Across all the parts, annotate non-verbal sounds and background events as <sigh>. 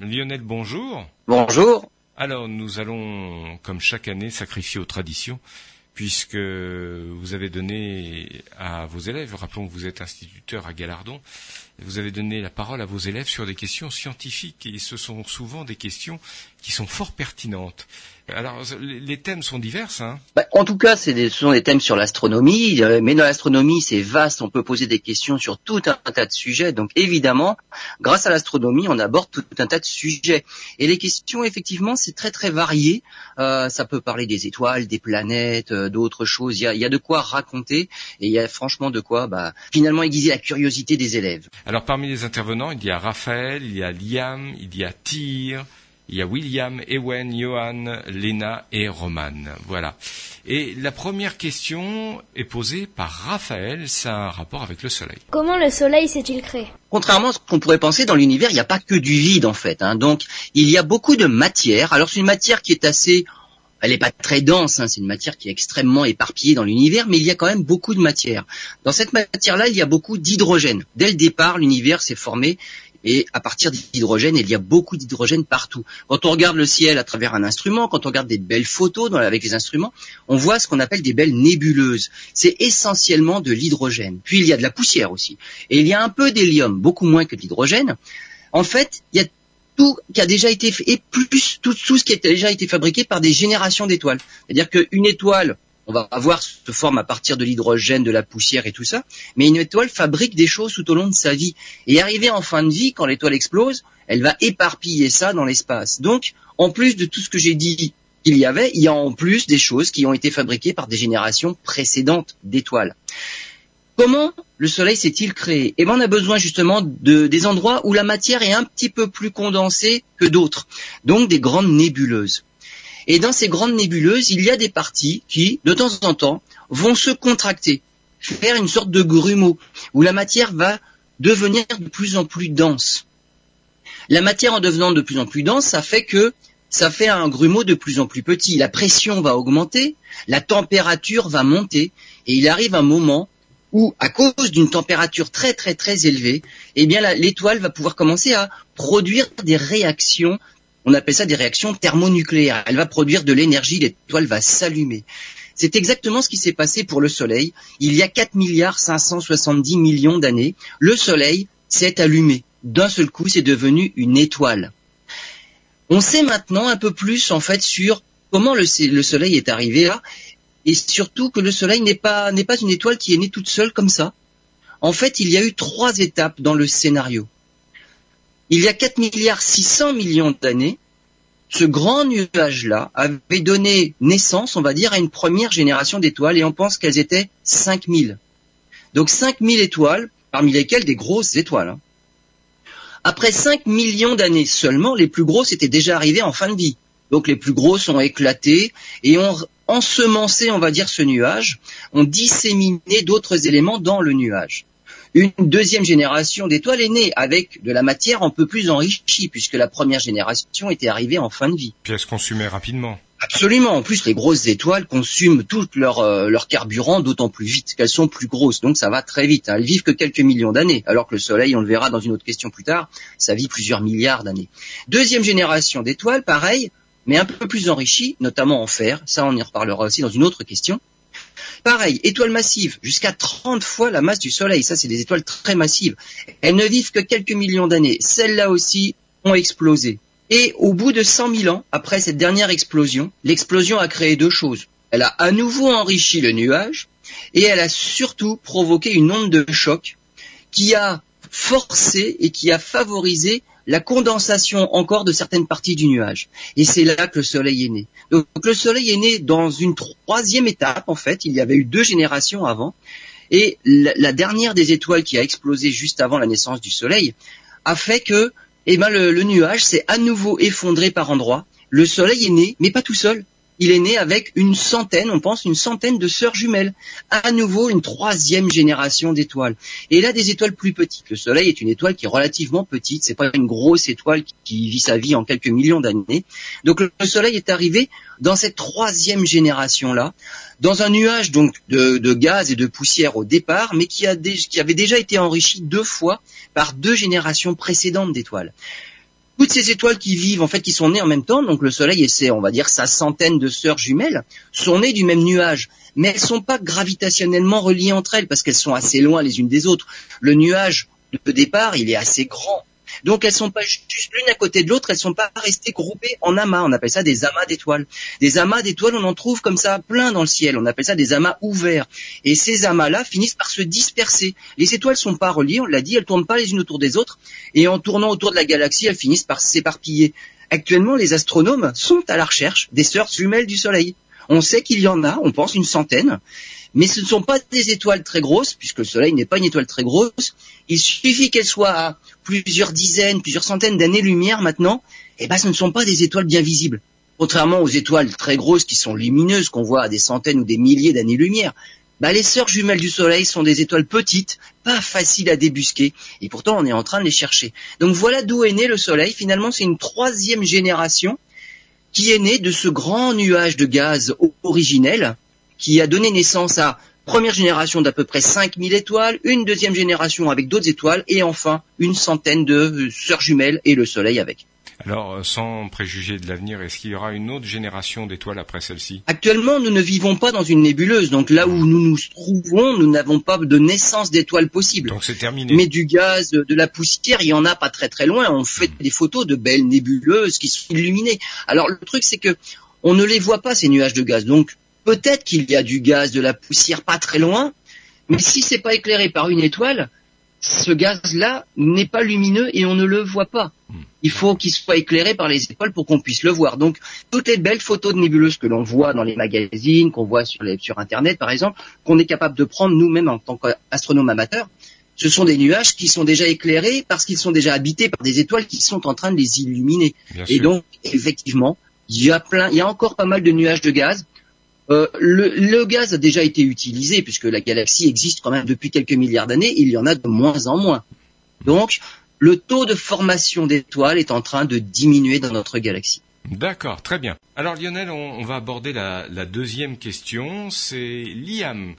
Lionel, bonjour. Bonjour. Alors, nous allons, comme chaque année, sacrifier aux traditions, puisque vous avez donné à vos élèves, rappelons que vous êtes instituteur à Galardon, vous avez donné la parole à vos élèves sur des questions scientifiques, et ce sont souvent des questions qui sont fort pertinentes. Alors, les thèmes sont divers, hein bah, En tout cas, ce sont des thèmes sur l'astronomie, mais dans l'astronomie, c'est vaste, on peut poser des questions sur tout un tas de sujets. Donc, évidemment, grâce à l'astronomie, on aborde tout un tas de sujets. Et les questions, effectivement, c'est très très varié. Euh, ça peut parler des étoiles, des planètes, euh, d'autres choses. Il y, a, y, a, de quoi raconter, et il y a franchement de quoi, bah, finalement, aiguiser la curiosité des élèves. Alors, parmi les intervenants, il y a Raphaël, il y a Liam, il y a Tyr, il y a William, Ewen, Johan, Lena et Roman. Voilà. Et la première question est posée par Raphaël, ça a un rapport avec le Soleil. Comment le Soleil s'est-il créé? Contrairement à ce qu'on pourrait penser, dans l'univers, il n'y a pas que du vide en fait. Hein. Donc, il y a beaucoup de matière. Alors, c'est une matière qui est assez... Elle n'est pas très dense, hein. c'est une matière qui est extrêmement éparpillée dans l'univers, mais il y a quand même beaucoup de matière. Dans cette matière-là, il y a beaucoup d'hydrogène. Dès le départ, l'univers s'est formé et à partir d'hydrogène, il y a beaucoup d'hydrogène partout. Quand on regarde le ciel à travers un instrument, quand on regarde des belles photos avec les instruments, on voit ce qu'on appelle des belles nébuleuses. C'est essentiellement de l'hydrogène. Puis il y a de la poussière aussi. Et il y a un peu d'hélium, beaucoup moins que de l'hydrogène. En fait, il y a tout qui a déjà été fait, et plus tout, ce qui a déjà été fabriqué par des générations d'étoiles. C'est-à-dire qu'une étoile, on va avoir se forme à partir de l'hydrogène, de la poussière et tout ça, mais une étoile fabrique des choses tout au long de sa vie. Et arrivée en fin de vie, quand l'étoile explose, elle va éparpiller ça dans l'espace. Donc, en plus de tout ce que j'ai dit qu'il y avait, il y a en plus des choses qui ont été fabriquées par des générations précédentes d'étoiles. Comment le Soleil s'est-il créé? Eh bien, on a besoin justement de, des endroits où la matière est un petit peu plus condensée que d'autres, donc des grandes nébuleuses. Et dans ces grandes nébuleuses, il y a des parties qui, de temps en temps, vont se contracter, faire une sorte de grumeau, où la matière va devenir de plus en plus dense. La matière en devenant de plus en plus dense, ça fait que ça fait un grumeau de plus en plus petit. La pression va augmenter, la température va monter, et il arrive un moment où, à cause d'une température très très très élevée, eh bien l'étoile va pouvoir commencer à produire des réactions on appelle ça des réactions thermonucléaires. Elle va produire de l'énergie, l'étoile va s'allumer. C'est exactement ce qui s'est passé pour le Soleil. Il y a 4 milliards 570 millions d'années, le Soleil s'est allumé. D'un seul coup, c'est devenu une étoile. On sait maintenant un peu plus en fait sur comment le, Soleil est arrivé là, et surtout que le Soleil n'est pas, n'est pas une étoile qui est née toute seule comme ça. En fait, il y a eu trois étapes dans le scénario il y a 4 milliards 600 millions d'années, ce grand nuage-là avait donné naissance, on va dire, à une première génération d'étoiles et on pense qu'elles étaient 5000. Donc 5000 étoiles, parmi lesquelles des grosses étoiles. Hein. Après 5 millions d'années seulement, les plus grosses étaient déjà arrivées en fin de vie. Donc les plus grosses ont éclaté et ont ensemencé, on va dire, ce nuage, ont disséminé d'autres éléments dans le nuage une deuxième génération d'étoiles est née avec de la matière un peu plus enrichie, puisque la première génération était arrivée en fin de vie. Puis elle se consumait rapidement. Absolument. En plus, les grosses étoiles consument tout leur, euh, leur carburant d'autant plus vite qu'elles sont plus grosses. Donc ça va très vite. Elles vivent que quelques millions d'années. Alors que le Soleil, on le verra dans une autre question plus tard, ça vit plusieurs milliards d'années. Deuxième génération d'étoiles, pareil, mais un peu plus enrichie, notamment en fer. Ça, on y reparlera aussi dans une autre question. Pareil, étoiles massives, jusqu'à 30 fois la masse du Soleil. Ça, c'est des étoiles très massives. Elles ne vivent que quelques millions d'années. Celles-là aussi ont explosé. Et au bout de 100 000 ans, après cette dernière explosion, l'explosion a créé deux choses. Elle a à nouveau enrichi le nuage et elle a surtout provoqué une onde de choc qui a forcé et qui a favorisé la condensation encore de certaines parties du nuage. Et c'est là que le Soleil est né. Donc le Soleil est né dans une troisième étape, en fait. Il y avait eu deux générations avant. Et la, dernière des étoiles qui a explosé juste avant la naissance du Soleil a fait que eh ben, le, le nuage s'est à nouveau effondré par endroits. Le Soleil est né, mais pas tout seul il est né avec une centaine, on pense une centaine de sœurs jumelles. À nouveau, une troisième génération d'étoiles. Et là, des étoiles plus petites. Le Soleil est une étoile qui est relativement petite. C'est pas une grosse étoile qui vit sa vie en quelques millions d'années. Donc, le Soleil est arrivé dans cette troisième génération-là, dans un nuage donc de, gaz et de poussière au départ, mais qui, avait déjà été enrichi deux fois par deux générations précédentes d'étoiles. Toutes ces étoiles qui vivent, en fait, qui sont nées en même temps, donc le Soleil et c'est, on va dire, sa centaine de sœurs jumelles, sont nées du même nuage. Mais elles sont pas gravitationnellement reliées entre elles parce qu'elles sont assez loin les unes des autres. Le nuage de départ, il est assez grand. Donc elles sont pas juste l'une à côté de l'autre, elles sont pas restées groupées en amas. On appelle ça des amas d'étoiles. Des amas d'étoiles, on en trouve comme ça plein dans le ciel. On appelle ça des amas ouverts. Et ces amas-là finissent par se disperser. Les étoiles sont pas reliées, on l'a dit, elles tournent pas les unes autour des autres. Et en tournant autour de la galaxie, elles finissent par s'éparpiller. Actuellement, les astronomes sont à la recherche des sœurs jumelles du Soleil. On sait qu'il y en a, on pense une centaine, mais ce ne sont pas des étoiles très grosses, puisque le Soleil n'est pas une étoile très grosse. Il suffit qu'elle soit à plusieurs dizaines, plusieurs centaines d'années-lumière maintenant, eh ben ce ne sont pas des étoiles bien visibles. Contrairement aux étoiles très grosses qui sont lumineuses, qu'on voit à des centaines ou des milliers d'années-lumière, bah, les sœurs jumelles du Soleil sont des étoiles petites, pas faciles à débusquer, et pourtant on est en train de les chercher. Donc voilà d'où est né le Soleil. Finalement, c'est une troisième génération qui est née de ce grand nuage de gaz originel qui a donné naissance à première génération d'à peu près 5000 étoiles, une deuxième génération avec d'autres étoiles, et enfin une centaine de euh, sœurs jumelles et le Soleil avec. Alors, euh, sans préjuger de l'avenir, est-ce qu'il y aura une autre génération d'étoiles après celle-ci? Actuellement, nous ne vivons pas dans une nébuleuse, donc là où nous nous trouvons, nous n'avons pas de naissance d'étoiles possible. Donc c'est terminé. Mais du gaz, de la poussière, il y en a pas très très loin. On fait des photos de belles nébuleuses qui sont illuminées. Alors le truc, c'est que on ne les voit pas ces nuages de gaz. Donc peut-être qu'il y a du gaz, de la poussière pas très loin, mais si c'est pas éclairé par une étoile, ce gaz-là n'est pas lumineux et on ne le voit pas. Il faut qu'il soit éclairé par les étoiles pour qu'on puisse le voir. Donc, toutes les belles photos de nébuleuses que l'on voit dans les magazines, qu'on voit sur, les, sur Internet, par exemple, qu'on est capable de prendre nous-mêmes en tant qu'astronome amateur, ce sont des nuages qui sont déjà éclairés parce qu'ils sont déjà habités par des étoiles qui sont en train de les illuminer. et donc, effectivement, il y a plein, il y a encore pas mal de nuages de gaz euh, le, gaz a déjà été utilisé puisque la galaxie existe quand même depuis quelques milliards d'années. Il y en a de moins en moins. Donc, le taux de formation d'étoiles est en train de diminuer dans notre galaxie. D'accord, très bien. Alors Lionel, on, va aborder la, deuxième question. C'est Liam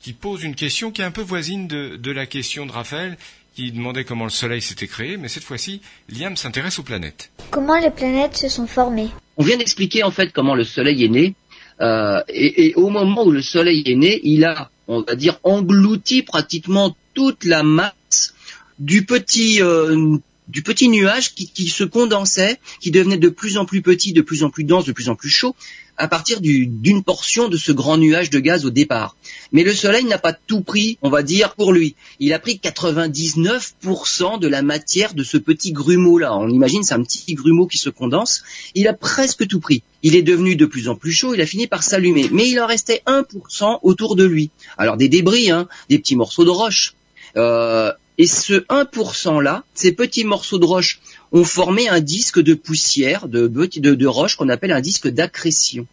qui pose une question qui est un peu voisine de, de la question de Raphaël, qui demandait comment le Soleil s'était créé, mais cette fois-ci, Liam s'intéresse aux planètes. Comment les planètes se sont formées? On vient d'expliquer en fait comment le Soleil est né. Euh, et, au moment où le Soleil est né, il a, on va dire, englouti pratiquement toute la masse du petit euh, du petit nuage qui, se condensait, qui devenait de plus en plus petit, de plus en plus dense, de plus en plus chaud, à partir d'une portion de ce grand nuage de gaz au départ. Mais le Soleil n'a pas tout pris, on va dire, pour lui. Il a pris 99% de la matière de ce petit grumeau-là. On imagine, c'est un petit grumeau qui se condense. Il a presque tout pris. Il est devenu de plus en plus chaud, il a fini par s'allumer. Mais il en restait 1% autour de lui. Alors des débris, hein, des petits morceaux de roche. Euh, et ce 1% là, ces petits morceaux de roche ont formé un disque de poussière, de, roche qu'on appelle un disque d'accrétion.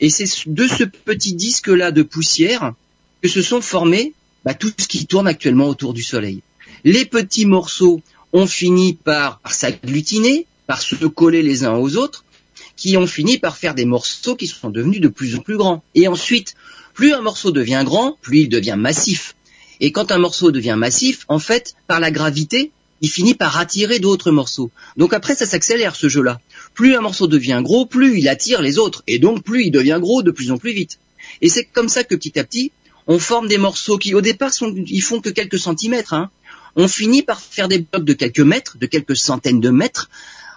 Et c'est de ce petit disque-là de poussière que se sont formés bah, tout ce qui tourne actuellement autour du Soleil. Les petits morceaux ont fini par s'agglutiner, par se coller les uns aux autres, qui ont fini par faire des morceaux qui sont devenus de plus en plus grands. Et ensuite, plus un morceau devient grand, plus il devient massif. Et quand un morceau devient massif, en fait, par la gravité, il finit par attirer d'autres morceaux. Donc après, ça s'accélère ce jeu-là. Plus un morceau devient gros, plus il attire les autres, et donc plus il devient gros de plus en plus vite. Et c'est comme ça que petit à petit, on forme des morceaux qui, au départ, ils font que quelques centimètres. Hein. On finit par faire des blocs de quelques mètres, de quelques centaines de mètres.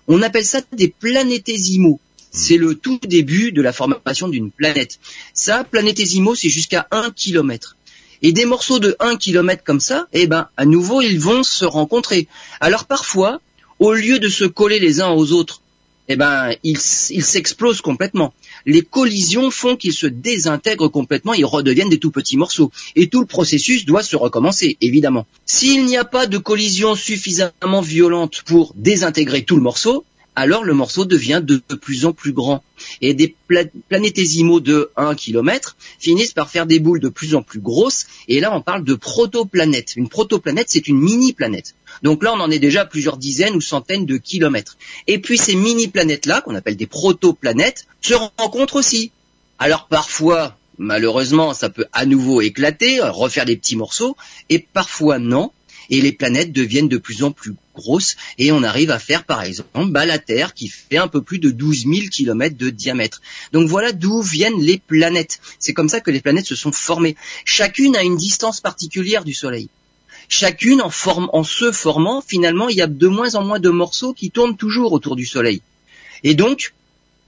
On appelle ça des planétésimaux. C'est le tout début de la formation d'une planète. Ça, planétésimaux, c'est jusqu'à un kilomètre. Et des morceaux de 1 km comme ça, eh ben, à nouveau, ils vont se rencontrer. Alors parfois, au lieu de se coller les uns aux autres, eh ben, ils s'explosent complètement. Les collisions font qu'ils se désintègrent complètement, ils redeviennent des tout petits morceaux. Et tout le processus doit se recommencer, évidemment. S'il n'y a pas de collision suffisamment violente pour désintégrer tout le morceau, alors le morceau devient de plus en plus grand. Et des planétésimaux de 1 km finissent par faire des boules de plus en plus grosses. Et là, on parle de protoplanète. Une protoplanète, c'est une mini-planète. Donc là, on en est déjà à plusieurs dizaines ou centaines de kilomètres. Et puis ces mini-planètes-là, qu'on appelle des protoplanètes, se rencontrent aussi. Alors parfois, malheureusement, ça peut à nouveau éclater, refaire des petits morceaux, et parfois non. Et les planètes deviennent de plus en plus grosses et on arrive à faire par exemple bah, la Terre qui fait un peu plus de 12 000 kilomètres de diamètre. Donc voilà d'où viennent les planètes. C'est comme ça que les planètes se sont formées. Chacune a une distance particulière du Soleil. Chacune en, forme, en se formant, finalement, il y a de moins en moins de morceaux qui tournent toujours autour du Soleil. Et donc,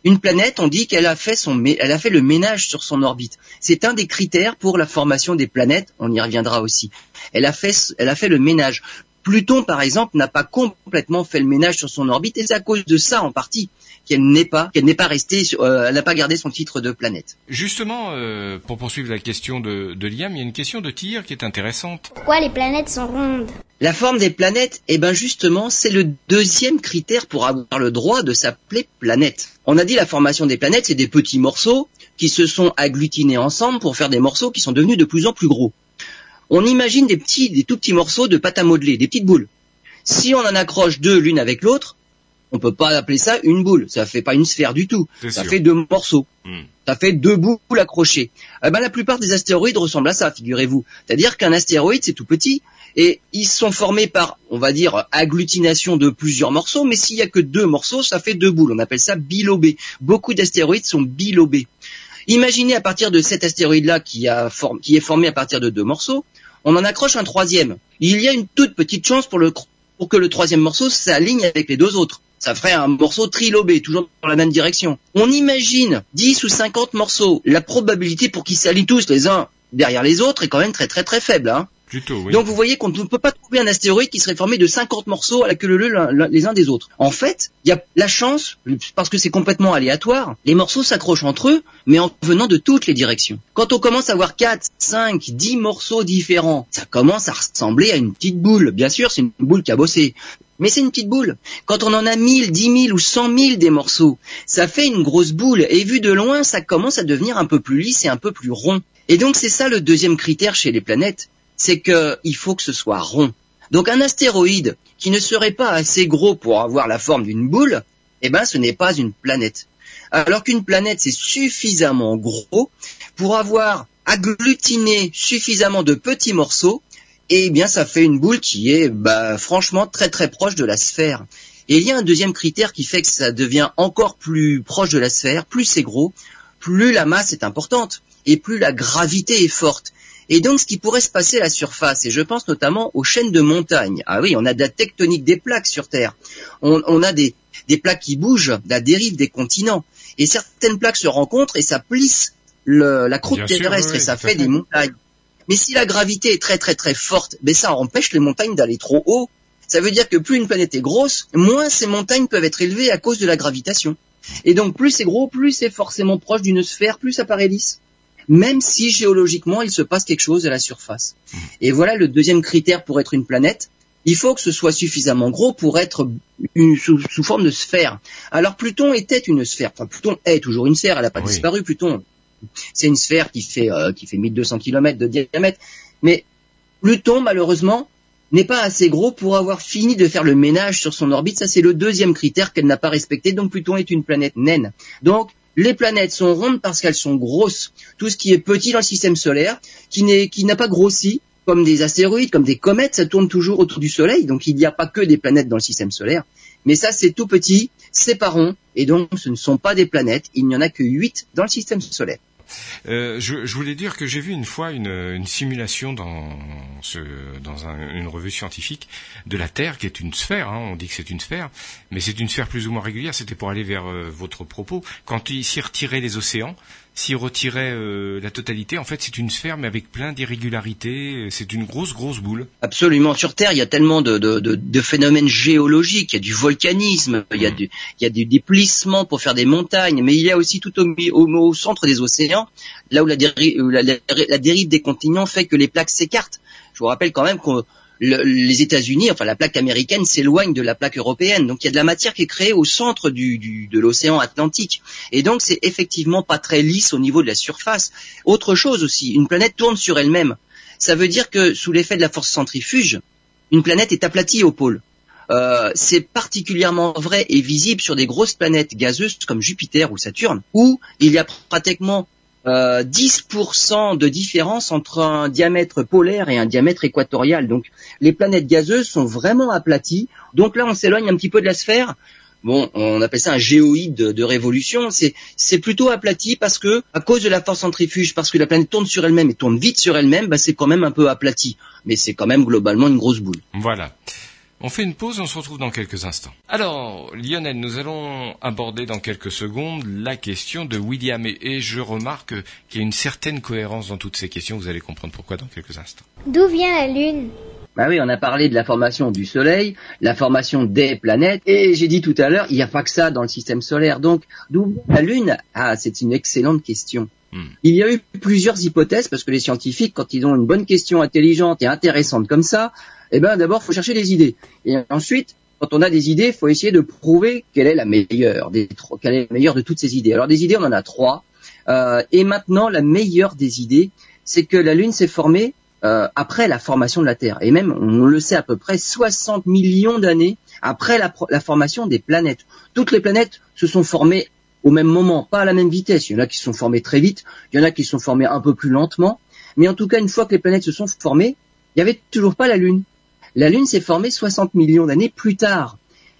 une planète, on dit qu'elle a fait son, elle a fait le ménage sur son orbite. C'est un des critères pour la formation des planètes. On y reviendra aussi. Elle a fait, elle a fait le ménage. Pluton, par exemple, n'a pas complètement fait le ménage sur son orbite, et c'est à cause de ça, en partie, qu'elle n'est pas, qu'elle n'est pas restée, euh, elle n'a pas gardé son titre de planète. Justement, euh, pour poursuivre la question de, de Liam, il y a une question de tir qui est intéressante. Pourquoi les planètes sont rondes? La forme des planètes, eh ben justement, c'est le deuxième critère pour avoir le droit de s'appeler planète. On a dit la formation des planètes, c'est des petits morceaux qui se sont agglutinés ensemble pour faire des morceaux qui sont devenus de plus en plus gros on imagine des petits, des tout petits morceaux de pâte à modeler, des petites boules. Si on en accroche deux l'une avec l'autre, on peut pas appeler ça une boule. Ça fait pas une sphère du tout. Ça fait deux morceaux. Hmm. Ça fait deux boules accrochées. Eh ben, la plupart des astéroïdes ressemblent à ça, figurez-vous. C'est-à-dire qu'un astéroïde, c'est tout petit, et ils sont formés par, on va dire, agglutination de plusieurs morceaux, mais s'il y a que deux morceaux, ça fait deux boules. On appelle ça bilobé. Beaucoup d'astéroïdes sont bilobés. Imaginez à partir de cet astéroïde-là qui, qui est formé à partir de deux morceaux, on en accroche un troisième. Il y a une toute petite chance pour, que le troisième morceau s'aligne avec les deux autres. Ça ferait un morceau trilobé, toujours dans la même direction. On imagine 10 ou 50 morceaux. La probabilité pour qu'ils s'alignent tous les uns derrière les autres est quand même très très très faible. Hein. Donc vous voyez qu'on ne peut pas trouver un astéroïde qui serait formé de 50 morceaux à la queue leu les uns des autres. En fait, il y a la chance, parce que c'est complètement aléatoire, les morceaux s'accrochent entre eux, mais en venant de toutes les directions. Quand on commence à avoir 4, 5, 10 morceaux différents, ça commence à ressembler à une petite boule. Bien sûr, c'est une boule qui a bossé. Mais c'est une petite boule. Quand on en a 1000, 10 000 ou 100 000 des morceaux, ça fait une grosse boule. Et vu de loin, ça commence à devenir un peu plus lisse et un peu plus rond. Et donc c'est ça le deuxième critère chez les planètes c'est qu'il faut que ce soit rond. Donc un astéroïde qui ne serait pas assez gros pour avoir la forme d'une boule, eh ben ce n'est pas une planète. Alors qu'une planète c'est suffisamment gros pour avoir agglutiné suffisamment de petits morceaux, et eh bien ça fait une boule qui est bah, franchement très très proche de la sphère. Et il y a un deuxième critère qui fait que ça devient encore plus proche de la sphère, plus c'est gros, plus la masse est importante et plus la gravité est forte. Et donc, ce qui pourrait se passer à la surface, et je pense notamment aux chaînes de montagnes. Ah oui, on a de la tectonique des plaques sur Terre. On, a des, plaques qui bougent, la dérive des continents. Et certaines plaques se rencontrent et ça plisse la croûte terrestre et ça fait, des montagnes. Mais si la gravité est très très très forte, ben ça empêche les montagnes d'aller trop haut. Ça veut dire que plus une planète est grosse, moins ces montagnes peuvent être élevées à cause de la gravitation. Et donc plus c'est gros, plus c'est forcément proche d'une sphère, plus ça paraît lisse même si géologiquement il se passe quelque chose à la surface. Et voilà le deuxième critère pour être une planète. Il faut que ce soit suffisamment gros pour être sous, forme de sphère. Alors Pluton était une sphère. Enfin, Pluton est toujours une sphère. Elle n'a pas disparu. Pluton, c'est une sphère qui fait euh, qui fait 1200 km de diamètre. Mais Pluton, malheureusement, n'est pas assez gros pour avoir fini de faire le ménage sur son orbite. Ça, c'est le deuxième critère qu'elle n'a pas respecté. Donc Pluton est une planète naine. Donc les planètes sont rondes parce qu'elles sont grosses. Tout ce qui est petit dans le système solaire, qui n'a pas grossi, comme des astéroïdes, comme des comètes, ça tourne toujours autour du Soleil. Donc il n'y a pas que des planètes dans le système solaire. Mais ça, c'est tout petit, c'est pas rond, et donc ce ne sont pas des planètes. Il n'y en a que huit dans le système solaire. Euh, je, voulais dire que j'ai vu une fois une, simulation dans, ce, dans un, une revue scientifique de la Terre, qui est une sphère. Hein, on dit que c'est une sphère, mais c'est une sphère plus ou moins régulière. C'était pour aller vers euh, votre propos. Quand il s'y retirait les océans, s'il retirait euh, la totalité, en fait, c'est une sphère, mais avec plein d'irrégularités. C'est une grosse, grosse boule. Absolument. Sur Terre, il y a tellement de, de, de, de phénomènes géologiques. Il y a du volcanisme, il y a mm. du, il y a du déplissement pour faire des montagnes, mais il y a aussi tout au, au, centre des océans, là où la, la dérive des continents fait que les plaques s'écartent. Je vous rappelle quand même qu'on les États-Unis, enfin la plaque américaine s'éloigne de la plaque européenne. Donc il y a de la matière qui est créée au centre de l'océan Atlantique. Et donc c'est effectivement pas très lisse au niveau de la surface. Autre chose aussi, une planète tourne sur elle-même. Ça veut dire que sous l'effet de la force centrifuge, une planète est aplatie au pôle. Euh, c'est particulièrement vrai et visible sur des grosses planètes gazeuses comme Jupiter ou Saturne, où il y a pratiquement euh, 10% de différence entre un diamètre polaire et un diamètre équatorial. Donc les planètes gazeuses sont vraiment aplaties. Donc là, on s'éloigne un petit peu de la sphère. Bon, on appelle ça un géoïde de, révolution. C'est, c'est plutôt aplati parce que, à cause de la force centrifuge, parce que la planète tourne sur elle-même et tourne vite sur elle-même, bah, c'est quand même un peu aplati. Mais c'est quand même globalement une grosse boule. Voilà. On fait une pause, on se retrouve dans quelques instants. Alors, Lionel, nous allons aborder dans quelques secondes la question de William et, je remarque qu'il y a une certaine cohérence dans toutes ces questions. Vous allez comprendre pourquoi dans quelques instants. D'où vient la Lune? Bah oui, on a parlé de la formation du Soleil, la formation des planètes, et j'ai dit tout à l'heure, il n'y a pas que ça dans le système solaire. Donc, d'où la Lune? Ah, c'est une excellente question. Hmm. Il y a eu plusieurs hypothèses parce que les scientifiques, quand ils ont une bonne question intelligente et intéressante comme ça, eh ben d'abord faut chercher des idées. Et ensuite, quand on a des idées, il faut essayer de prouver quelle est la meilleure, des, quelle est la meilleure de toutes ces idées. Alors des idées, on en a trois. Euh, et maintenant, la meilleure des idées, c'est que la Lune s'est formée euh, après la formation de la Terre. Et même, on le sait à peu près, 60 millions d'années après la, la, formation des planètes. Toutes les planètes se sont formées au même moment, pas à la même vitesse. Il y en a qui se sont formées très vite, il y en a qui se sont formées un peu plus lentement. Mais en tout cas, une fois que les planètes se sont formées, il n'y avait toujours pas la Lune. La Lune s'est formée 60 millions d'années plus tard.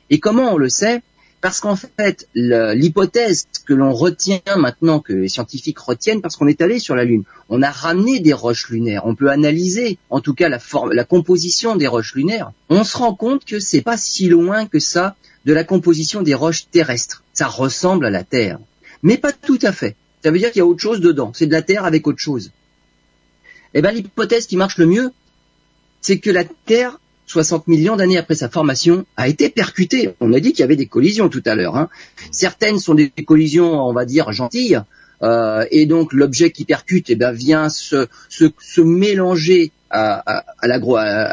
Et comment on le sait? Parce qu'en fait, l'hypothèse que l'on retient maintenant, que les scientifiques retiennent, parce qu'on est allé sur la Lune, on a ramené des roches lunaires, on peut analyser en tout cas la, la composition des roches lunaires, on se rend compte que c'est pas si loin que ça de la composition des roches terrestres. Ça ressemble à la Terre. Mais pas tout à fait. Ça veut dire qu'il y a autre chose dedans. C'est de la Terre avec autre chose. Eh bien, l'hypothèse qui marche le mieux, c'est que la Terre 60 millions d'années après sa formation, a été percutée. On a dit qu'il y avait des collisions tout à l'heure. Hein. Certaines sont des collisions, on va dire, gentilles, euh, et donc l'objet qui percute eh ben, vient se, se, mélanger à,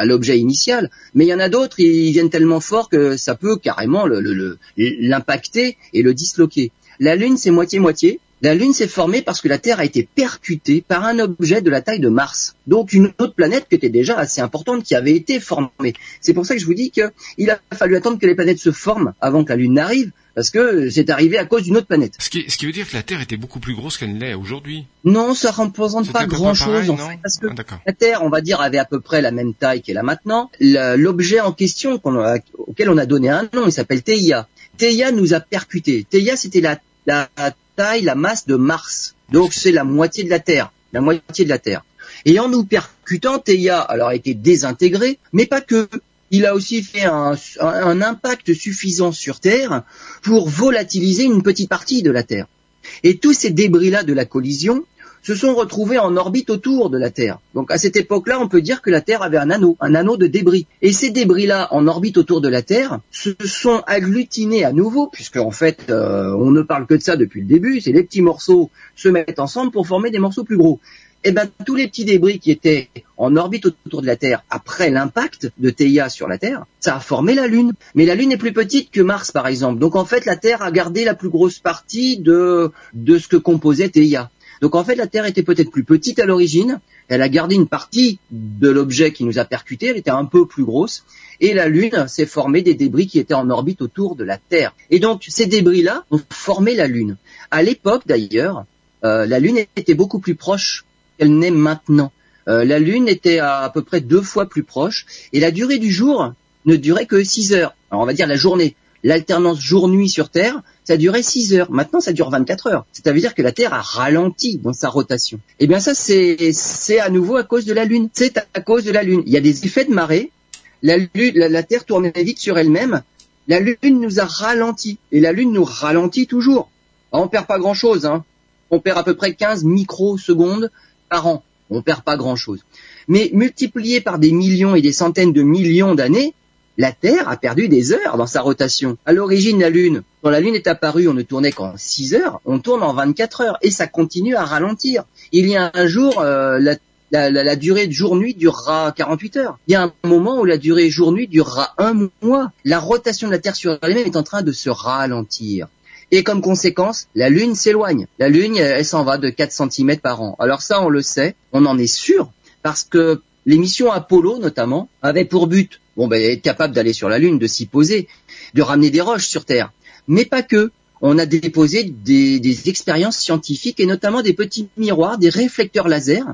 l'objet initial. Mais il y en a d'autres, ils viennent tellement fort que ça peut carrément l'impacter et le disloquer. La Lune, c'est moitié-moitié. La Lune s'est formée parce que la Terre a été percutée par un objet de la taille de Mars. Donc une autre planète qui était déjà assez importante, qui avait été formée. C'est pour ça que je vous dis qu'il a fallu attendre que les planètes se forment avant que la Lune n'arrive, parce que c'est arrivé à cause d'une autre planète. Ce qui, veut dire que la Terre était beaucoup plus grosse qu'elle l'est aujourd'hui. Non, ça ne représente pas grand-chose en fait, parce que ah, la Terre, on va dire, avait à peu près la même taille qu'elle a maintenant. L'objet en question auquel on a donné un nom, il s'appelle Theia. Theia nous a percuté. Theia, c'était la, la la masse de Mars. Donc c'est la moitié de la Terre, la moitié de la Terre. Et en nous percutant, Theia alors a été désintégré, mais pas que. Il a aussi fait un impact suffisant sur Terre pour volatiliser une petite partie de la Terre. Et tous ces débris-là de la collision se sont retrouvés en orbite autour de la Terre. Donc à cette époque-là, on peut dire que la Terre avait un anneau, un anneau de débris. Et ces débris-là, en orbite autour de la Terre, se sont agglutinés à nouveau, puisque en fait, euh, on ne parle que de ça depuis le début. C'est les petits morceaux se mettent ensemble pour former des morceaux plus gros. Eh ben tous les petits débris qui étaient en orbite autour de la Terre après l'impact de Theia sur la Terre, ça a formé la Lune. Mais la Lune est plus petite que Mars par exemple. Donc en fait la Terre a gardé la plus grosse partie de de ce que composait Theia. Donc en fait, la Terre était peut-être plus petite à l'origine. Elle a gardé une partie de l'objet qui nous a percuté. Elle était un peu plus grosse. Et la Lune s'est formée des débris qui étaient en orbite autour de la Terre. Et donc ces débris-là ont formé la Lune. À l'époque d'ailleurs, euh, la Lune était beaucoup plus proche qu'elle n'est maintenant. Euh, la Lune était à, peu près deux fois plus proche. Et la durée du jour ne durait que 6 heures. Alors on va dire la journée l'alternance jour-nuit sur Terre, ça durait 6 heures. Maintenant, ça dure 24 heures. Ça veut dire que la Terre a ralenti dans sa rotation. Eh bien, ça, c'est à nouveau à cause de la Lune. C'est à cause de la Lune. Il y a des effets de marée. La, Terre tournait vite sur elle-même. La Lune nous a ralenti. Et la Lune nous ralentit toujours. On perd pas grand-chose. Hein. On perd à peu près 15 microsecondes par an. On perd pas grand-chose. Mais multiplié par des millions et des centaines de millions d'années, la Terre a perdu des heures dans sa rotation. À l'origine, la Lune, quand la Lune est apparue, on ne tournait qu'en 6 heures, on tourne en 24 heures et ça continue à ralentir. Il y a un jour, euh, la, durée jour-nuit durera 48 heures. Il y a un moment où la durée jour-nuit durera un mois. La rotation de la Terre sur elle-même est en train de se ralentir. Et comme conséquence, la Lune s'éloigne. La Lune, elle s'en va de 4 cm par an. Alors ça, on le sait, on en est sûr, parce que l'émission Apollo, notamment, avait pour but bon, ben, être capable d'aller sur la Lune, de s'y poser, de ramener des roches sur Terre. Mais pas que. on a déposé des, expériences scientifiques et notamment des petits miroirs, des réflecteurs laser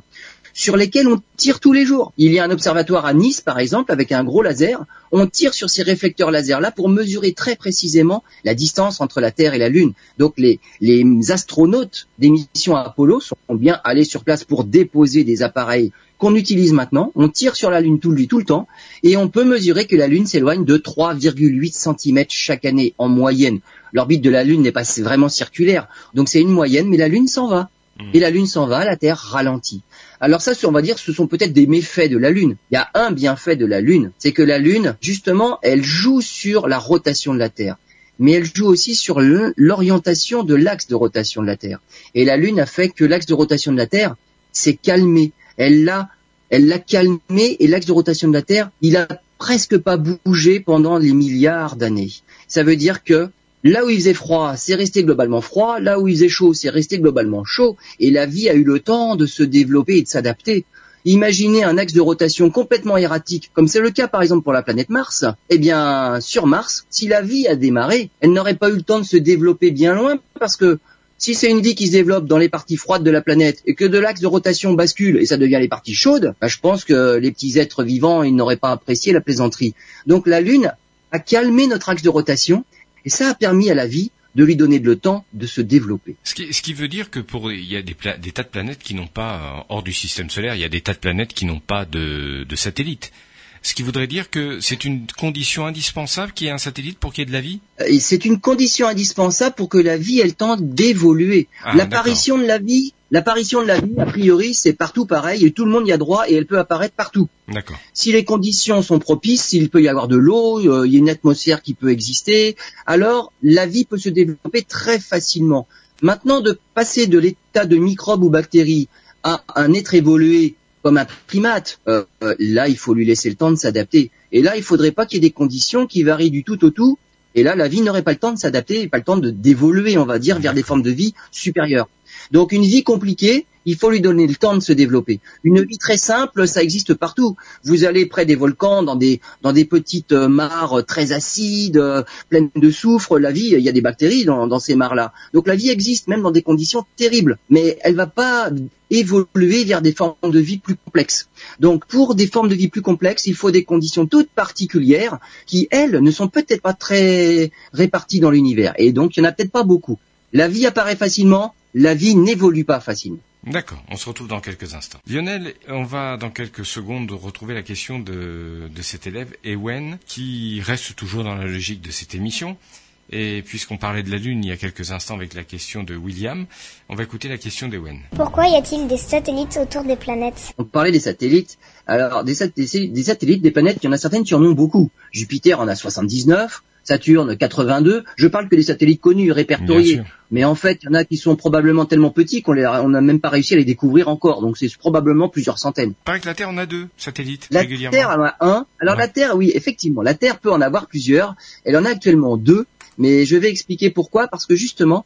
sur lesquels on tire tous les jours. Il y a un observatoire à Nice, par exemple, avec un gros laser. On tire sur ces réflecteurs laser-là pour mesurer très précisément la distance entre la Terre et la Lune. Donc les, les astronautes des missions Apollo sont bien allés sur place pour déposer des appareils qu'on utilise maintenant. On tire sur la Lune tout le, tout le temps et on peut mesurer que la Lune s'éloigne de 3,8 cm chaque année en moyenne. L'orbite de la Lune n'est pas vraiment circulaire, donc c'est une moyenne, mais la Lune s'en va. Hmm. Et la Lune s'en va, la Terre ralentit. Alors ça, on va dire, ce sont peut-être des méfaits de la Lune. Il y a un bienfait de la Lune, c'est que la Lune, justement, elle joue sur la rotation de la Terre mais elle joue aussi sur l'orientation de l'axe de rotation de la Terre. Et la Lune a fait que l'axe de rotation de la Terre s'est calmé. Elle l'a, elle calmé et l'axe de rotation de la Terre, il a presque pas bougé pendant les milliards d'années. Ça veut dire que Là où il faisait froid, c'est resté globalement froid. Là où il faisait chaud, c'est resté globalement chaud. Et la vie a eu le temps de se développer et de s'adapter. Imaginez un axe de rotation complètement erratique, comme c'est le cas par exemple pour la planète Mars. Eh bien, sur Mars, si la vie a démarré, elle n'aurait pas eu le temps de se développer bien loin parce que si c'est une vie qui se développe dans les parties froides de la planète et que de l'axe de rotation bascule et ça devient les parties chaudes, bah, je pense que les petits êtres vivants, ils n'auraient pas apprécié la plaisanterie. Donc la Lune a calmé notre axe de rotation et ça a permis à la vie de lui donner le temps de se développer. Ce qui, veut dire que pour il y a des, des tas de planètes qui n'ont pas euh, hors du système solaire, il y a des tas de planètes qui n'ont pas de, de satellites. Ce qui voudrait dire que c'est une condition indispensable qu'il y ait un satellite pour qu'il y ait de la vie euh, C'est une condition indispensable pour que la vie ait le temps d'évoluer. Ah, L'apparition de la vie, l'apparition de la vie, a priori, c'est partout pareil et tout le monde y a droit et elle peut apparaître partout. D'accord. Si les conditions sont propices, s'il peut y avoir de l'eau, euh, il y a une atmosphère qui peut exister, alors la vie peut se développer très facilement. Maintenant, de passer de l'état de microbe ou bactérie à un être évolué comme un primate. Euh, là, il faut lui laisser le temps de s'adapter. Et là, il faudrait pas qu'il y ait des conditions qui varient du tout au tout. Et là, la vie n'aurait pas le temps de s'adapter, pas le temps de d'évoluer, on va dire, vers des formes de vie supérieures. Donc, une vie compliquée, il faut lui donner le temps de se développer. Une vie très simple, ça existe partout. Vous allez près des volcans, dans des dans des petites euh, mares très acides, euh, pleines de soufre. La vie, il y a des bactéries dans, ces mares-là. Donc la vie existe même dans des conditions terribles, mais elle va pas évoluer vers des formes de vie plus complexes. Donc pour des formes de vie plus complexes, il faut des conditions toutes particulières qui, elles, ne sont peut-être pas très réparties dans l'univers. Et donc il n'y en a peut-être pas beaucoup. La vie apparaît facilement, la vie n'évolue pas facilement. D'accord, on se retrouve dans quelques instants. Lionel, on va dans quelques secondes retrouver la question de, de cet élève, Ewen, qui reste toujours dans la logique de cette émission. Et puisqu'on parlait de la Lune il y a quelques instants avec la question de William, on va écouter la question d'Ewen. Pourquoi y a-t-il des satellites autour des planètes? On parlait des satellites. Alors, des, des, satellites, des planètes, il y en a certaines qui en ont beaucoup. Jupiter en a 79, Saturne 82. Je parle que des satellites connus, répertoriés. Mais en fait, il y en a qui sont probablement tellement petits qu'on n'a même pas réussi à les découvrir encore. Donc c'est probablement plusieurs centaines. Paraît que la Terre en a deux satellites la régulièrement. La Terre en a un. Alors la Terre, oui, effectivement, la Terre peut en avoir plusieurs. Elle en a actuellement deux. Mais je vais expliquer pourquoi. Parce que justement,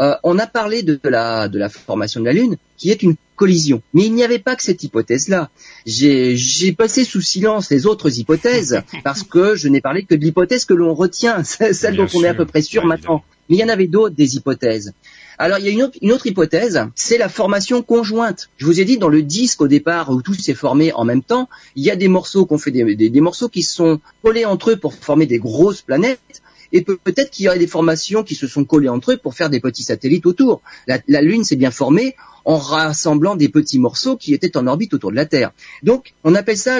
euh, on a parlé de la, de la formation de la Lune, qui est une collision. Mais il n'y avait pas que cette hypothèse-là. J'ai passé sous silence les autres hypothèses <laughs> parce que je n'ai parlé que de l'hypothèse que l'on retient, <laughs> celle dont on est à peu près sûr maintenant. Mais il y en avait d'autres des hypothèses. Alors il y a une autre, une autre hypothèse, c'est la formation conjointe. Je vous ai dit dans le disque au départ où tout s'est formé en même temps, il y a des morceaux qu'on fait des, des, des morceaux qui sont collés entre eux pour former des grosses planètes et peut-être qu'il y aurait des formations qui se sont collées entre eux pour faire des petits satellites autour. La, Lune s'est bien formée en rassemblant des petits morceaux qui étaient en orbite autour de la Terre. Donc, on appelle ça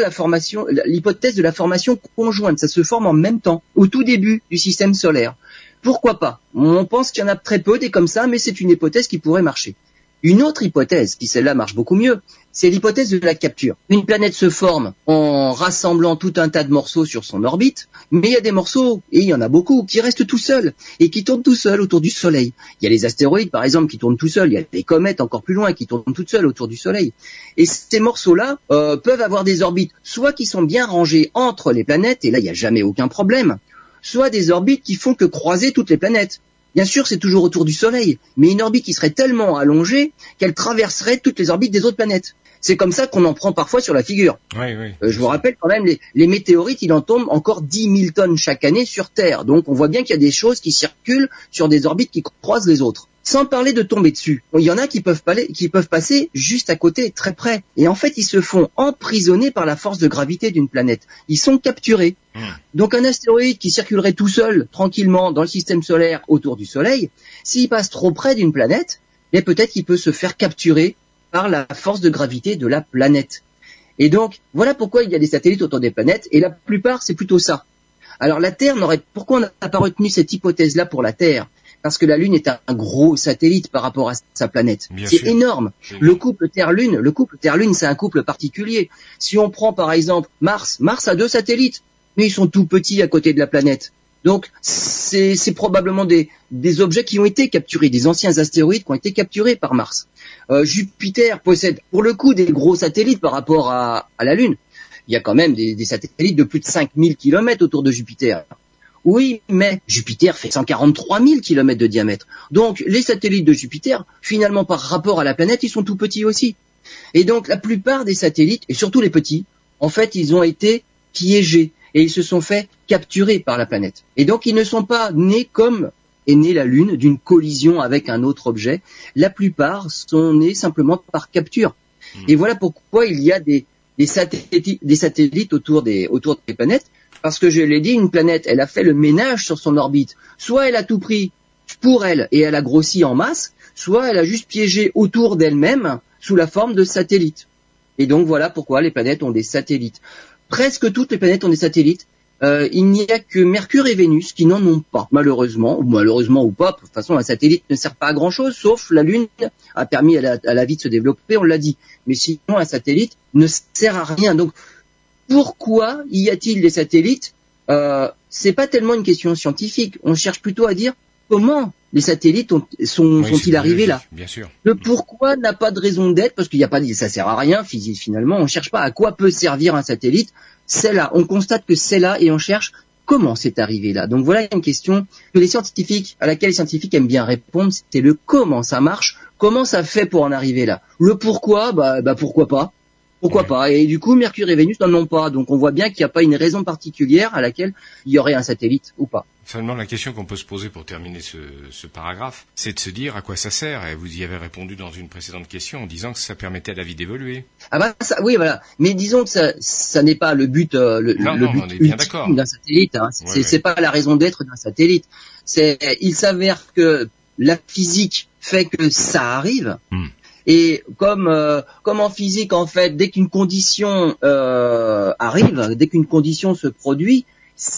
l'hypothèse de la formation conjointe. Ça se forme en même temps, au tout début du système solaire. Pourquoi pas? On pense qu'il y en a très peu des comme ça, mais c'est une hypothèse qui pourrait marcher. Une autre hypothèse, qui celle-là marche beaucoup mieux, c'est l'hypothèse de la capture. Une planète se forme en rassemblant tout un tas de morceaux sur son orbite, mais il y a des morceaux, et il y en a beaucoup, qui restent tout seuls, et qui tournent tout seuls autour du Soleil. Il y a les astéroïdes, par exemple, qui tournent tout seuls, il y a des comètes encore plus loin qui tournent toutes seules autour du Soleil. Et ces morceaux-là euh, peuvent avoir des orbites, soit qui sont bien rangées entre les planètes, et là il n'y a jamais aucun problème, soit des orbites qui font que croiser toutes les planètes. Bien sûr, c'est toujours autour du Soleil, mais une orbite qui serait tellement allongée qu'elle traverserait toutes les orbites des autres planètes. C'est comme ça qu'on en prend parfois sur la figure. Oui, oui. Euh, je vous rappelle quand même, les, les, météorites, il en tombe encore 10 000 tonnes chaque année sur Terre. Donc on voit bien qu'il y a des choses qui circulent sur des orbites qui croisent les autres. Sans parler de tomber dessus. Il y en a qui peuvent, qui peuvent passer juste à côté, très près. Et en fait, ils se font emprisonner par la force de gravité d'une planète. Ils sont capturés. Mmh. Donc un astéroïde qui circulerait tout seul, tranquillement, dans le système solaire autour du Soleil, s'il passe trop près d'une planète, eh peut-être qu'il peut se faire capturer par la force de gravité de la planète. Et donc, voilà pourquoi il y a des satellites autour des planètes, et la plupart, c'est plutôt ça. Alors la Terre n'aurait, pourquoi on n'a pas retenu cette hypothèse-là pour la Terre? Parce que la Lune est un gros satellite par rapport à sa planète. C'est énorme. Le couple Terre-Lune, le couple Terre-Lune, c'est un couple particulier. Si on prend par exemple Mars, Mars a deux satellites, mais ils sont tout petits à côté de la planète. Donc c'est probablement des, des, objets qui ont été capturés, des anciens astéroïdes qui ont été capturés par Mars. Euh, Jupiter possède pour le coup des gros satellites par rapport à, à la Lune. Il y a quand même des, des, satellites de plus de 5000 km autour de Jupiter. Oui, mais Jupiter fait 143 000 km de diamètre. Donc les satellites de Jupiter, finalement par rapport à la planète, ils sont tout petits aussi. Et donc la plupart des satellites, et surtout les petits, en fait, ils ont été piégés et ils se sont fait capturer par la planète. Et donc ils ne sont pas nés comme est née la Lune d'une collision avec un autre objet. La plupart sont nés simplement par capture. Mmh. Et voilà pourquoi il y a des, des, satellites, des satellites autour des, autour des planètes. Parce que je l'ai dit, une planète, elle a fait le ménage sur son orbite. Soit elle a tout pris pour elle et elle a grossi en masse, soit elle a juste piégé autour d'elle-même sous la forme de satellites. Et donc voilà pourquoi les planètes ont des satellites presque toutes les planètes ont des satellites. Euh, il n'y a que Mercure et Vénus qui n'en ont pas, malheureusement, ou malheureusement ou pas. De toute façon, un satellite ne sert pas à grand chose, sauf la Lune a permis à la, vie de se développer, on l'a dit. Mais sinon, un satellite ne sert à rien. Donc, pourquoi y a-t-il des satellites euh, C'est pas tellement une question scientifique. On cherche plutôt à dire comment les satellites ont, sont, oui, sont-ils arrivés là Bien sûr. Le pourquoi n'a pas de raison d'être parce qu'il n'y a pas de, ça sert à rien finalement. On cherche pas à quoi peut servir un satellite. C'est là. On constate que c'est là et on cherche comment c'est arrivé là. Donc voilà une question que les scientifiques, à laquelle les scientifiques aiment bien répondre, c'est le comment ça marche, comment ça fait pour en arriver là. Le pourquoi, bah, bah pourquoi pas. Pourquoi Ouais. pas Et du coup, Mercure et Vénus n'en ont pas. Donc on voit bien qu'il n'y a pas une raison particulière à laquelle il y aurait un satellite ou pas. Seulement, la question qu'on peut se poser pour terminer ce, ce paragraphe, c'est de se dire à quoi ça sert. Et vous y avez répondu dans une précédente question en disant que ça permettait à la vie d'évoluer. Ah bah ça, oui voilà. Mais disons que ça, ça n'est pas le but, euh, le, Non, le non, but on est bien d'accord. ultime d'un satellite. Hein. C'est Ouais, ouais. c'est pas la raison d'être d'un satellite. C'est, il s'avère que la physique fait que ça arrive. Hmm. Et comme euh, comme en physique en fait, dès qu'une condition euh, arrive, dès qu'une condition se produit,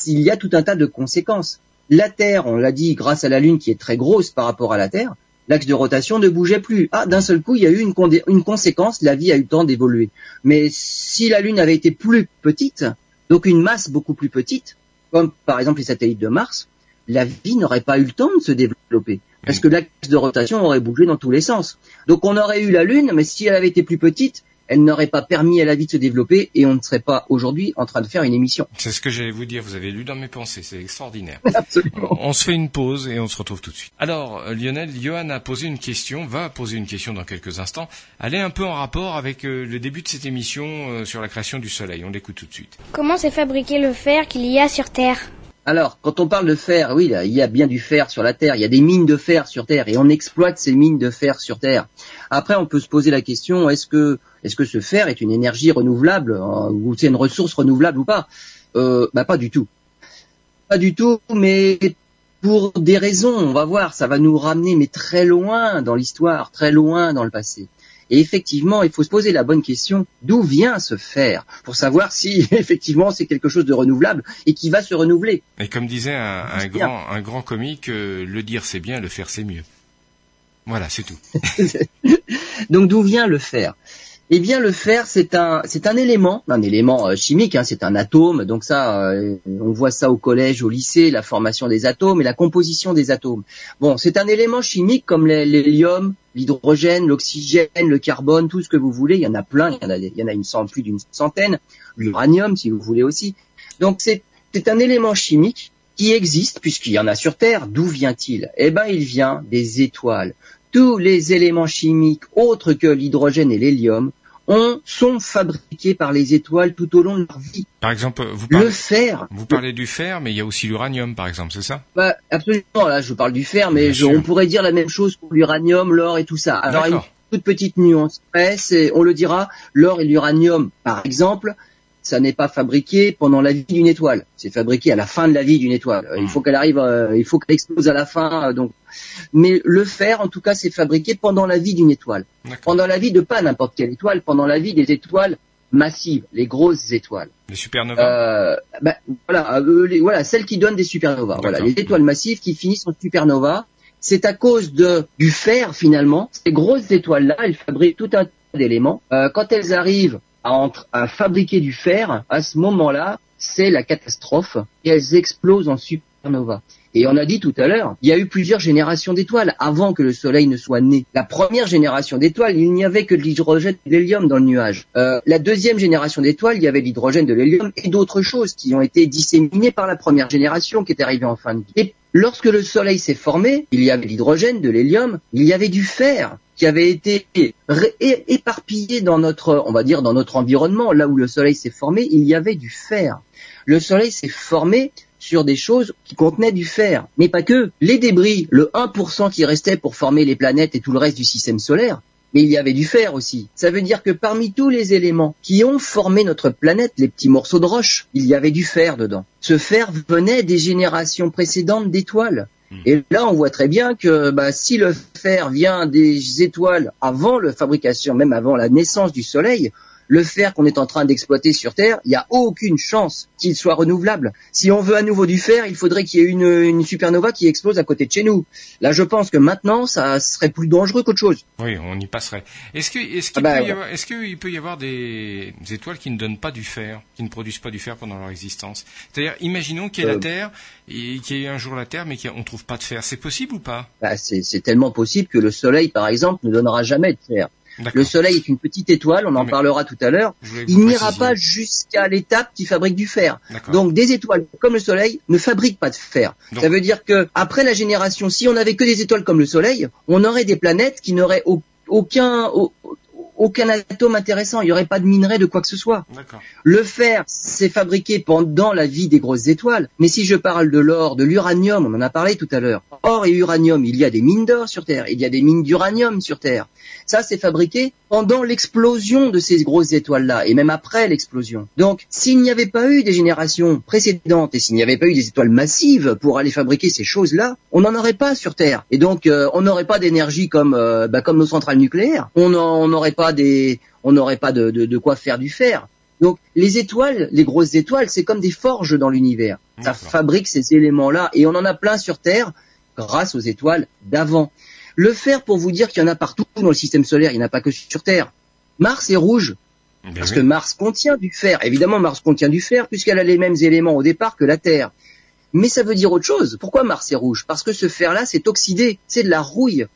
il y a tout un tas de conséquences. La Terre, on l'a dit, grâce à la Lune qui est très grosse par rapport à la Terre, l'axe de rotation ne bougeait plus. Ah, d'un seul coup, il y a eu une, une conséquence, la vie a eu le temps d'évoluer. Mais si la Lune avait été plus petite, donc une masse beaucoup plus petite, comme par exemple les satellites de Mars, la vie n'aurait pas eu le temps de se développer. Parce que l'axe de rotation aurait bougé dans tous les sens. Donc on aurait eu la Lune, mais si elle avait été plus petite, elle n'aurait pas permis à la vie de se développer et on ne serait pas aujourd'hui en train de faire une émission. C'est ce que j'allais vous dire. Vous avez lu dans mes pensées. C'est extraordinaire. <laughs> Absolument. On se fait une pause et on se retrouve tout de suite. Alors, euh, Lionel, Johan a posé une question, va poser une question dans quelques instants. Elle est un peu en rapport avec euh, le début de cette émission euh, sur la création du Soleil. On l'écoute tout de suite. Comment s'est fabriqué le fer qu'il y a sur Terre? Alors, quand on parle de fer, oui, il y a bien du fer sur la Terre, il y a des mines de fer sur Terre, et on exploite ces mines de fer sur Terre. Après, on peut se poser la question est-ce que est-ce que ce fer est une énergie renouvelable euh, ou c'est une ressource renouvelable ou pas? Euh, Bah pas du tout, pas du tout, mais pour des raisons, on va voir, ça va nous ramener mais très loin dans l'histoire, très loin dans le passé. Et effectivement, il faut se poser la bonne question d'où vient ce fer pour savoir si <laughs> effectivement c'est quelque chose de renouvelable et qui va se renouveler. Et comme disait un, grand, un grand comique, euh, le dire c'est bien, le faire c'est mieux. Voilà, c'est tout. <laughs> Donc d'où vient le fer? Eh bien le fer c'est un élément, un élément euh, chimique, hein, c'est un atome. Donc ça, euh, on voit ça au collège, au lycée, la formation des atomes et la composition des atomes. Bon, c'est un élément chimique comme l'hé- l'hélium, l'hydrogène, l'oxygène, le carbone, tout ce que vous voulez. Il y en a plein, il y en a, il y en a une plus d'une centaine. L'uranium, si vous voulez aussi. Donc c'est c'est un élément chimique qui existe puisqu'il y en a sur Terre. D'où vient-il? Eh ben, il vient des étoiles. Tous les éléments chimiques autres que l'hydrogène et l'hélium ont, sont fabriqués par les étoiles tout au long de leur vie. Par exemple, vous parlez, le fer. Vous parlez du fer, mais il y a aussi l'uranium, par exemple, c'est ça? Bah, Absolument. Là, je parle du fer, mais je, on pourrait dire la même chose pour l'uranium, l'or et tout ça. Alors, une toute petite nuance près, on le dira, l'or et l'uranium, par exemple, ça n'est pas fabriqué pendant la vie d'une étoile. C'est fabriqué à la fin de la vie d'une étoile. Il faut qu'elle arrive, euh, il faut qu'elle explose à la fin. Euh, donc, mais le fer, en tout cas, c'est fabriqué pendant la vie d'une étoile. Pendant la vie de pas n'importe quelle étoile, pendant la vie des étoiles massives, les grosses étoiles. Les supernovas. Euh, ben, voilà, voilà, celles qui donnent des supernovas. Voilà, les étoiles massives qui finissent en supernova. C'est à cause de du fer finalement. Ces grosses étoiles-là, elles fabriquent tout un tas d'éléments. Quand elles arrivent à, fabriquer du fer, à ce moment-là, c'est la catastrophe et elles explosent en supernova. Et on a dit tout à l'heure, il y a eu plusieurs générations d'étoiles avant que le Soleil ne soit né. La première génération d'étoiles, il n'y avait que de l'hydrogène et de l'hélium dans le nuage. Euh, la deuxième génération d'étoiles, il y avait de l'hydrogène, de l'hélium et d'autres choses qui ont été disséminées par la première génération qui est arrivée en fin de vie. Et lorsque le Soleil s'est formé, il y avait de l'hydrogène, de l'hélium, il y avait du fer qui avait été éparpillé dans notre, on va dire, dans notre environnement, là où le Soleil s'est formé, il y avait du fer. Le Soleil s'est formé sur des choses qui contenaient du fer. Mais pas que. Les débris, le 1% qui restait pour former les planètes et tout le reste du système solaire, mais il y avait du fer aussi. Ça veut dire que parmi tous les éléments qui ont formé notre planète, les petits morceaux de roche, il y avait du fer dedans. Ce fer venait des générations précédentes d'étoiles. Hmm. Et là, on voit très bien que bah, si le fer vient des étoiles avant la fabrication, même avant la naissance du Soleil, le fer qu'on est en train d'exploiter sur Terre, il n'y a aucune chance qu'il soit renouvelable. Si on veut à nouveau du fer, il faudrait qu'il y ait une, supernova qui explose à côté de chez nous. Là, je pense que maintenant, ça serait plus dangereux qu'autre chose. Oui, on y passerait. Est-ce qu'il ah bah peut, y avoir des étoiles qui ne donnent pas du fer, qui ne produisent pas du fer pendant leur existence? C'est-à-dire, imaginons qu'il y ait la euh. Terre, et qu'il y ait un jour la Terre, mais qu'on ne trouve pas de fer. C'est possible ou pas? Bah, C'est tellement possible que le Soleil, par exemple, ne donnera jamais de fer. Le Soleil est une petite étoile, on en parlera tout à l'heure. Il n'ira pas jusqu'à l'étape qui fabrique du fer. Donc des étoiles comme le Soleil ne fabriquent pas de fer. Ça veut dire que après la génération, si on n'avait que des étoiles comme le Soleil, on aurait des planètes qui n'auraient aucun aucun atome intéressant, il n'y aurait pas de minerai de quoi que ce soit. Le fer, c'est fabriqué pendant la vie des grosses étoiles, mais si je parle de l'or, de l'uranium, on en a parlé tout à l'heure. Or et uranium, il y a des mines d'or sur Terre, il y a des mines d'uranium sur Terre. Ça, c'est fabriqué pendant l'explosion de ces grosses étoiles-là, et même après l'explosion. Donc, s'il n'y avait pas eu des générations précédentes, et s'il n'y avait pas eu des étoiles massives pour aller fabriquer ces choses-là, on n'en aurait pas sur Terre. Et donc, euh, on n'aurait pas d'énergie comme, euh, bah, comme nos centrales nucléaires. On n'aurait pas des, on n'aurait pas de, de, de quoi faire du fer. Donc les étoiles, les grosses étoiles, c'est comme des forges dans l'univers. Ça fabrique ces éléments-là et on en a plein sur Terre grâce aux étoiles d'avant. Le fer, pour vous dire qu'il y en a partout dans le système solaire, il n'y en a pas que sur Terre. Mars est rouge. Ben parce que Mars contient du fer. Évidemment, Mars contient du fer puisqu'elle a les mêmes éléments au départ que la Terre. Mais ça veut dire autre chose. Pourquoi Mars est rouge? Parce que ce fer-là s'est oxydé. C'est de la rouille.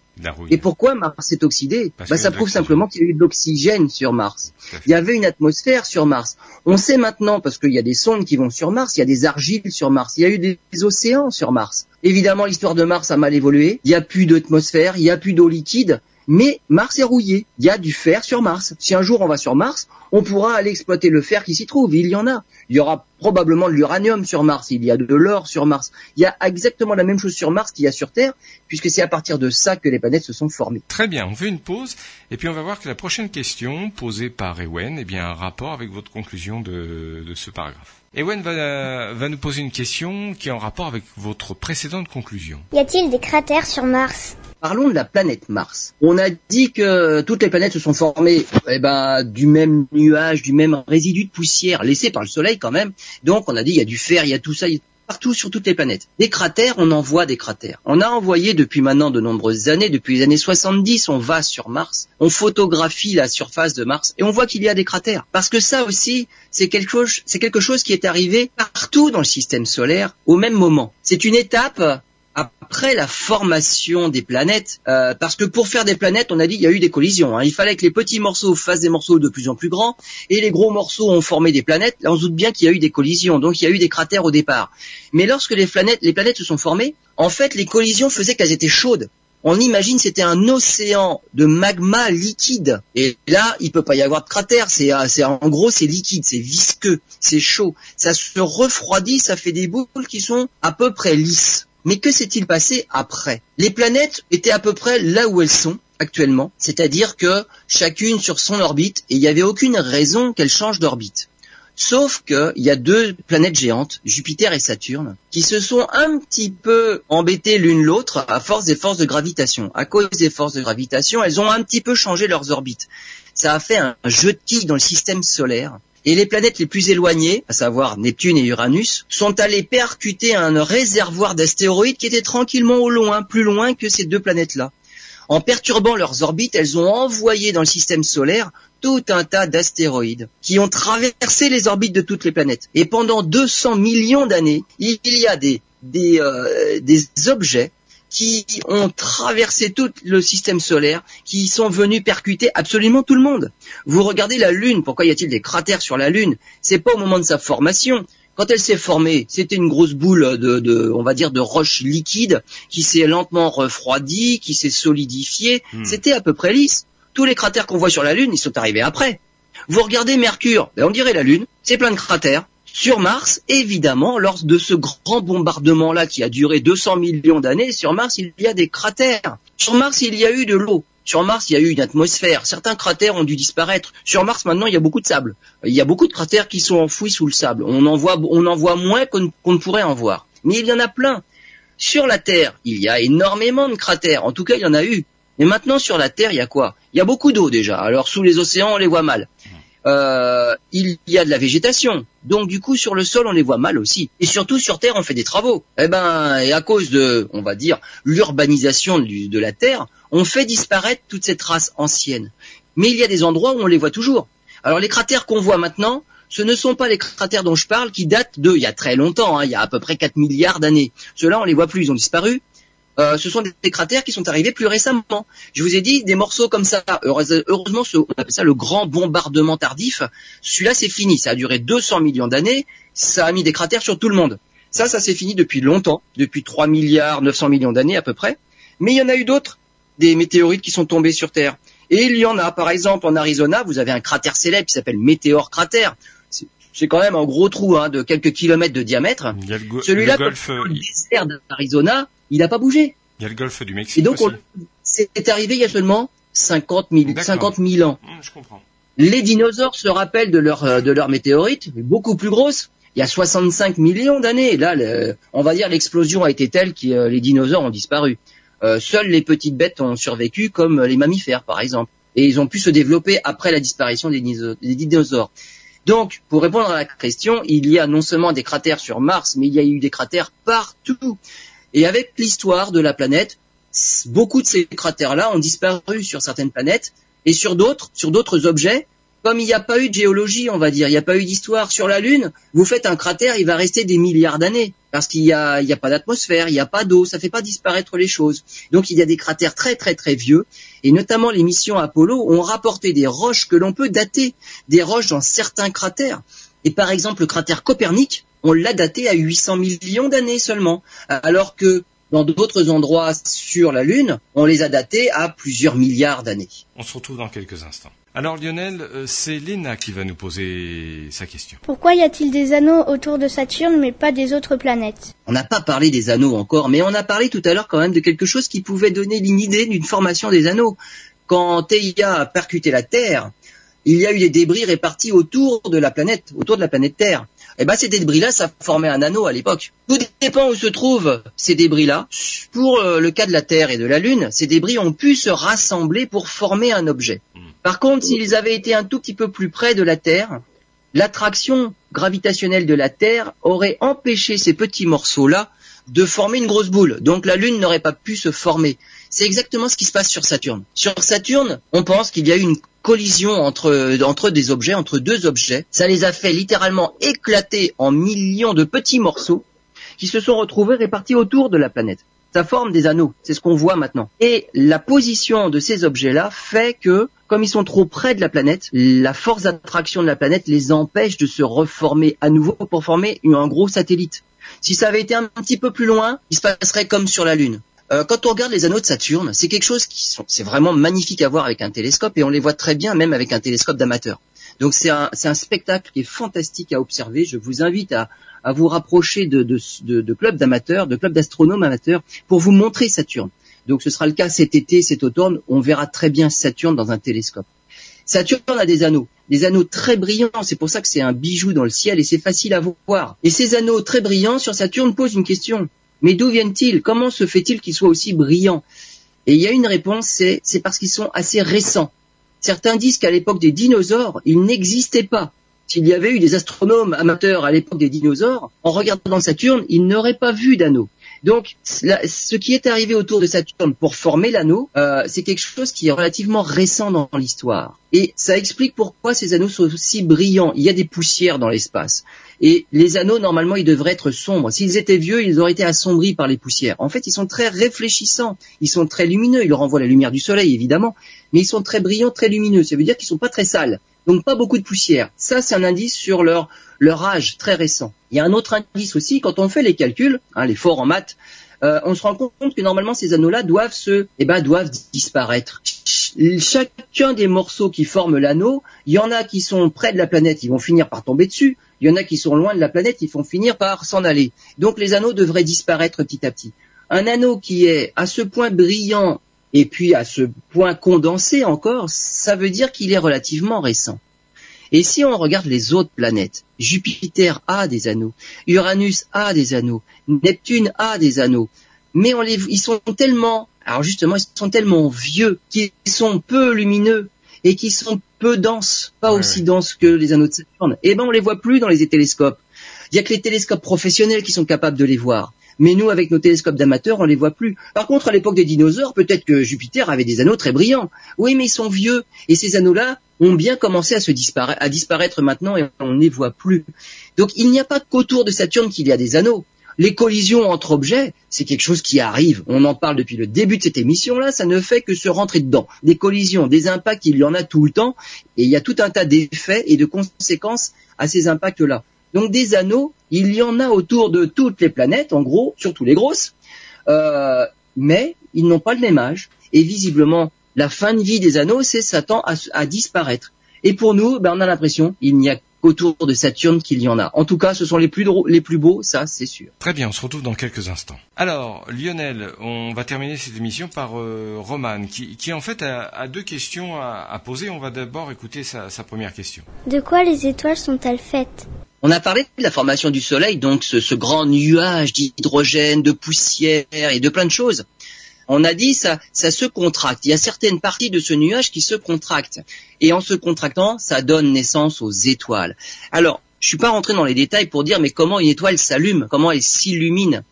Et pourquoi Mars s'est oxydé bah, Ça prouve simplement qu'il y a eu de l'oxygène sur Mars. Il y avait une atmosphère sur Mars. On sait maintenant, parce qu'il y a des sondes qui vont sur Mars, il y a des argiles sur Mars, il y a eu des océans sur Mars. Évidemment, l'histoire de Mars a mal évolué. Il n'y a plus d'atmosphère, il n'y a plus d'eau liquide. Mais Mars est rouillé. Il y a du fer sur Mars. Si un jour on va sur Mars, on pourra aller exploiter le fer qui s'y trouve. Il y en a. Il y aura probablement de l'uranium sur Mars. Il y a de l'or sur Mars. Il y a exactement la même chose sur Mars qu'il y a sur Terre, puisque c'est à partir de ça que les planètes se sont formées. Très bien. On fait une pause. Et puis on va voir que la prochaine question posée par Ewen, eh bien, un rapport avec votre conclusion de, ce paragraphe. Ewen va, va nous poser une question qui est en rapport avec votre précédente conclusion. Y a-t-il des cratères sur Mars? Parlons de la planète Mars. On a dit que toutes les planètes se sont formées eh ben, du même nuage, du même résidu de poussière laissé par le Soleil quand même. Donc on a dit il y a du fer, il y a tout ça, il y a partout sur toutes les planètes. Des cratères, on en voit des cratères. On a envoyé depuis maintenant de nombreuses années, depuis les années 70, on va sur Mars, on photographie la surface de Mars et on voit qu'il y a des cratères. Parce que ça aussi, c'est quelque chose, c'est quelque chose qui est arrivé partout dans le système solaire au même moment. C'est une étape après la formation des planètes, euh, parce que pour faire des planètes, on a dit il y a eu des collisions. Hein. Il fallait que les petits morceaux fassent des morceaux de plus en plus grands, et les gros morceaux ont formé des planètes. Là, on se doute bien qu'il y a eu des collisions, donc il y a eu des cratères au départ. Mais lorsque les planètes, se sont formées, en fait, les collisions faisaient qu'elles étaient chaudes. On imagine c'était un océan de magma liquide. Et là, il peut pas y avoir de cratère. C'est, c'est en gros, c'est liquide, c'est visqueux, c'est chaud. Ça se refroidit, ça fait des boules qui sont à peu près lisses. Mais que s'est-il passé après? Les planètes étaient à peu près là où elles sont actuellement, c'est-à-dire que chacune sur son orbite, et il n'y avait aucune raison qu'elles changent d'orbite. Sauf qu'il y a deux planètes géantes, Jupiter et Saturne, qui se sont un petit peu embêtées l'une l'autre à force des forces de gravitation. À cause des forces de gravitation, elles ont un petit peu changé leurs orbites. Ça a fait un jeu de quilles dans le système solaire. Et les planètes les plus éloignées, à savoir Neptune et Uranus, sont allées percuter un réservoir d'astéroïdes qui était tranquillement au loin, plus loin que ces deux planètes-là. En perturbant leurs orbites, elles ont envoyé dans le système solaire tout un tas d'astéroïdes qui ont traversé les orbites de toutes les planètes. Et pendant 200 millions d'années, il y a des, des, euh, des objets qui ont traversé tout le système solaire, qui sont venus percuter absolument tout le monde. Vous regardez la Lune, pourquoi y a-t-il des cratères sur la Lune? C'est pas au moment de sa formation. Quand elle s'est formée, c'était une grosse boule de, de, on va dire, de roche liquide qui s'est lentement refroidie, qui s'est solidifiée. Hmm. C'était à peu près lisse. Tous les cratères qu'on voit sur la Lune, ils sont arrivés après. Vous regardez Mercure, ben on dirait la Lune, c'est plein de cratères. Sur Mars, évidemment, lors de ce grand bombardement-là qui a duré 200 millions d'années, sur Mars, il y a des cratères. Sur Mars, il y a eu de l'eau. Sur Mars, il y a eu une atmosphère. Certains cratères ont dû disparaître. Sur Mars, maintenant, il y a beaucoup de sable. Il y a beaucoup de cratères qui sont enfouis sous le sable. On en voit, on en voit moins qu'on ne pourrait en voir. Mais il y en a plein. Sur la Terre, il y a énormément de cratères. En tout cas, il y en a eu. Mais maintenant, sur la Terre, il y a quoi? Il y a beaucoup d'eau déjà. Alors, sous les océans, on les voit mal. Euh, il y a de la végétation. Donc du coup sur le sol on les voit mal aussi. Et surtout sur Terre on fait des travaux. Eh ben et à cause de, on va dire, l'urbanisation de la Terre, on fait disparaître toute cette race ancienne. Mais il y a des endroits où on les voit toujours. Alors les cratères qu'on voit maintenant, ce ne sont pas les cratères dont je parle qui datent de il y a très longtemps, hein, il y a à peu près 4 milliards d'années. Ceux-là on les voit plus, ils ont disparu. Euh, ce sont des, cratères qui sont arrivés plus récemment. Je vous ai dit des morceaux comme ça. Heureusement, on appelle ça le grand bombardement tardif. Celui-là, c'est fini. Ça a duré 200 millions d'années. Ça a mis des cratères sur tout le monde. Ça, ça s'est fini depuis longtemps, depuis 3 milliards 900 millions d'années à peu près. Mais il y en a eu d'autres, des météorites qui sont tombés sur Terre. Et il y en a, par exemple, en Arizona, vous avez un cratère célèbre qui s'appelle Météor Cratère. C'est quand même un gros trou hein, de quelques kilomètres de diamètre. Celui-là, le, le désert d'Arizona, il n'a pas bougé. Il y a le golfe du Mexique. Et donc, c'est arrivé il y a seulement 50 000, 50 000 ans. Hum, je comprends. Les dinosaures se rappellent de leur, euh, de leur météorite, beaucoup plus grosse. Il y a 65 millions d'années. Là, on va dire l'explosion a été telle que euh, les dinosaures ont disparu. Euh, seules les petites bêtes ont survécu, comme les mammifères, par exemple. Et ils ont pu se développer après la disparition des, des dinosaures. Donc, pour répondre à la question, il y a non seulement des cratères sur Mars, mais il y a eu des cratères partout. Et avec l'histoire de la planète, beaucoup de ces cratères-là ont disparu sur certaines planètes et sur d'autres, sur d'autres objets. Comme il n'y a pas eu de géologie, on va dire, il n'y a pas eu d'histoire sur la Lune, vous faites un cratère, il va rester des milliards d'années parce qu'il n'y a, a pas d'atmosphère, il n'y a pas d'eau, ça ne fait pas disparaître les choses. Donc il y a des cratères très très très vieux et notamment les missions Apollo ont rapporté des roches que l'on peut dater, des roches dans certains cratères. Et par exemple le cratère Copernic, on l'a daté à 800 millions d'années seulement, alors que dans d'autres endroits sur la Lune, on les a datés à plusieurs milliards d'années. On se retrouve dans quelques instants. Alors Lionel, euh, c'est Léna qui va nous poser sa question. Pourquoi y a-t-il des anneaux autour de Saturne mais pas des autres planètes? On n'a pas parlé des anneaux encore, mais on a parlé tout à l'heure quand même de quelque chose qui pouvait donner une idée d'une formation des anneaux. Quand Theia a percuté la Terre, il y a eu des débris répartis autour de la planète, autour de la planète Terre. Et eh ben ces débris-là, ça formait un anneau à l'époque. Tout dépend où se trouvent ces débris-là. Pour euh, le cas de la Terre et de la Lune, ces débris ont pu se rassembler pour former un objet. Hmm. Par contre, s'ils avaient été un tout petit peu plus près de la Terre, l'attraction gravitationnelle de la Terre aurait empêché ces petits morceaux-là de former une grosse boule. Donc la Lune n'aurait pas pu se former. C'est exactement ce qui se passe sur Saturne. Sur Saturne, on pense qu'il y a eu une collision entre, entre des objets, entre deux objets. Ça les a fait littéralement éclater en millions de petits morceaux qui se sont retrouvés répartis autour de la planète. ça forme des anneaux. C'est ce qu'on voit maintenant. Et la position de ces objets-là fait que, comme ils sont trop près de la planète, la force d'attraction de la planète les empêche de se reformer à nouveau pour former un gros satellite. Si ça avait été un petit peu plus loin, il se passerait comme sur la Lune. Euh, quand on regarde les anneaux de Saturne, c'est quelque chose qui sont, c'est vraiment magnifique à voir avec un télescope et on les voit très bien même avec un télescope d'amateur. Donc c'est un, un spectacle qui est fantastique à observer. Je vous invite à, à vous rapprocher de, de, de, de clubs d'amateurs, de clubs d'astronomes amateurs pour vous montrer Saturne. Donc ce sera le cas cet été, cet automne. On verra très bien Saturne dans un télescope. Saturne a des anneaux, des anneaux très brillants. C'est pour ça que c'est un bijou dans le ciel et c'est facile à voir. Et ces anneaux très brillants sur Saturne posent une question. Mais d'où viennent-ils? Comment se fait-il qu'ils soient aussi brillants? Et il y a une réponse, c'est, parce qu'ils sont assez récents. Certains disent qu'à l'époque des dinosaures, ils n'existaient pas. S'il y avait eu des astronomes amateurs à l'époque des dinosaures, en regardant Saturne, ils n'auraient pas vu d'anneaux. Donc, ce qui est arrivé autour de Saturne pour former l'anneau, euh, c'est quelque chose qui est relativement récent dans l'histoire. Et ça explique pourquoi ces anneaux sont aussi brillants. Il y a des poussières dans l'espace. Et les anneaux, normalement, ils devraient être sombres. S'ils étaient vieux, ils auraient été assombris par les poussières. En fait, ils sont très réfléchissants. Ils sont très lumineux. Ils renvoient la lumière du soleil, évidemment. Mais ils sont très brillants, très lumineux. Ça veut dire qu'ils sont pas très sales. Donc pas beaucoup de poussière. Ça, c'est un indice sur leur, leur âge très récent. Il y a un autre indice aussi, quand on fait les calculs, hein, les forts en maths, euh, on se rend compte que normalement ces anneaux-là doivent se, eh ben, doivent disparaître. Chacun des morceaux qui forment l'anneau, il y en a qui sont près de la planète, ils vont finir par tomber dessus. Il y en a qui sont loin de la planète, ils vont finir par s'en aller. Donc les anneaux devraient disparaître petit à petit. Un anneau qui est à ce point brillant et puis à ce point condensé encore, ça veut dire qu'il est relativement récent. Et si on regarde les autres planètes, Jupiter a des anneaux, Uranus a des anneaux, Neptune a des anneaux, mais on les, ils sont tellement, alors justement, ils sont tellement vieux qu'ils sont peu lumineux et qui sont peu denses, pas aussi denses que les anneaux de Saturne. Eh ben, on les voit plus dans les télescopes. Il y a que les télescopes professionnels qui sont capables de les voir. Mais nous, avec nos télescopes d'amateurs, on les voit plus. Par contre, à l'époque des dinosaures, peut-être que Jupiter avait des anneaux très brillants. Oui, mais ils sont vieux. Et ces anneaux-là ont bien commencé à disparaître maintenant et on ne les voit plus. Donc, il n'y a pas qu'autour de Saturne qu'il y a des anneaux. Les collisions entre objets, c'est quelque chose qui arrive. On en parle depuis le début de cette émission-là, ça ne fait que se rentrer dedans. Des collisions, des impacts, il y en a tout le temps, et il y a tout un tas d'effets et de conséquences à ces impacts-là. Donc des anneaux, il y en a autour de toutes les planètes, en gros, surtout les grosses, euh, mais ils n'ont pas le même âge. Et visiblement, la fin de vie des anneaux, c'est Satan à, à disparaître. Et pour nous, ben, on a l'impression qu'il n'y a qu'autour de Saturne qu'il y en a. En tout cas, ce sont les plus, les plus beaux, ça c'est sûr. Très bien, on se retrouve dans quelques instants. Alors, Lionel, on va terminer cette émission par euh, Romane, qui, qui, en fait a, deux questions à, à, poser. On va d'abord écouter sa, sa première question. De quoi les étoiles sont-elles faites? On a parlé de la formation du Soleil, donc ce, grand nuage d'hydrogène, de poussière et de plein de choses. On a dit ça, ça se contracte. Il y a certaines parties de ce nuage qui se contractent. Et en se contractant, ça donne naissance aux étoiles. Alors, je suis pas rentré dans les détails pour dire mais comment une étoile s'allume, comment elle s'illumine?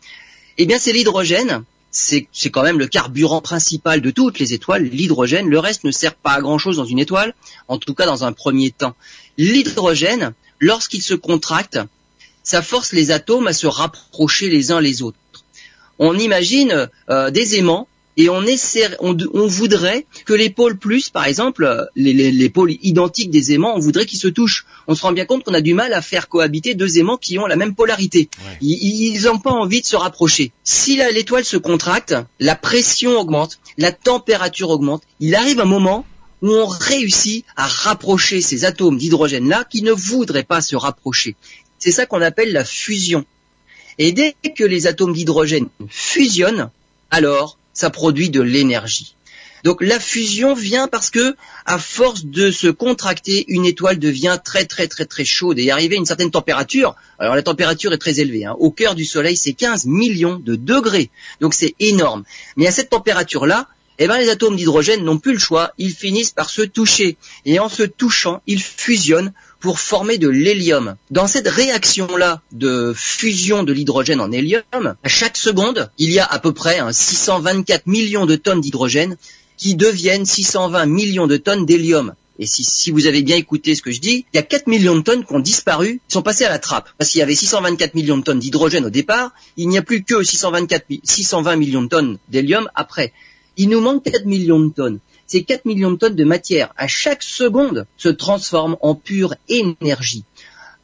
Eh bien, c'est l'hydrogène. C'est quand même le carburant principal de toutes les étoiles, l'hydrogène. Le reste ne sert pas à grand chose dans une étoile, en tout cas dans un premier temps. L'hydrogène, lorsqu'il se contracte, ça force les atomes à se rapprocher les uns les autres. On imagine euh, des aimants et on, essaie, on, voudrait que les pôles plus, par exemple, euh, les, pôles identiques des aimants, on voudrait qu'ils se touchent. On se rend bien compte qu'on a du mal à faire cohabiter deux aimants qui ont la même polarité. Ils n'ont pas envie de se rapprocher. Si l'étoile se contracte, la pression augmente, la température augmente. Il arrive un moment où on réussit à rapprocher ces atomes d'hydrogène-là qui ne voudraient pas se rapprocher. C'est ça qu'on appelle la fusion. Et dès que les atomes d'hydrogène fusionnent, alors ça produit de l'énergie. Donc la fusion vient parce que, à force de se contracter, une étoile devient très très très très chaude et arriver à une certaine température. Alors la température est très élevée. Hein. Au cœur du Soleil, c'est 15 millions de degrés. Donc c'est énorme. Mais à cette température-là, eh ben, les atomes d'hydrogène n'ont plus le choix, ils finissent par se toucher. Et en se touchant, ils fusionnent pour former de l'hélium. Dans cette réaction-là de fusion de l'hydrogène en hélium, à chaque seconde, il y a à peu près 624 millions de tonnes d'hydrogène qui deviennent 620 millions de tonnes d'hélium. et si, si vous avez bien écouté ce que je dis, il y a 4 millions de tonnes qui ont disparu, qui sont passées à la trappe. Parce qu'il y avait 624 millions de tonnes d'hydrogène au départ, il n'y a plus que 624, 620 millions de tonnes d'hélium après. Il nous manque 4 millions de tonnes. Ces 4 millions de tonnes de matière, à chaque seconde, se transforment en pure énergie.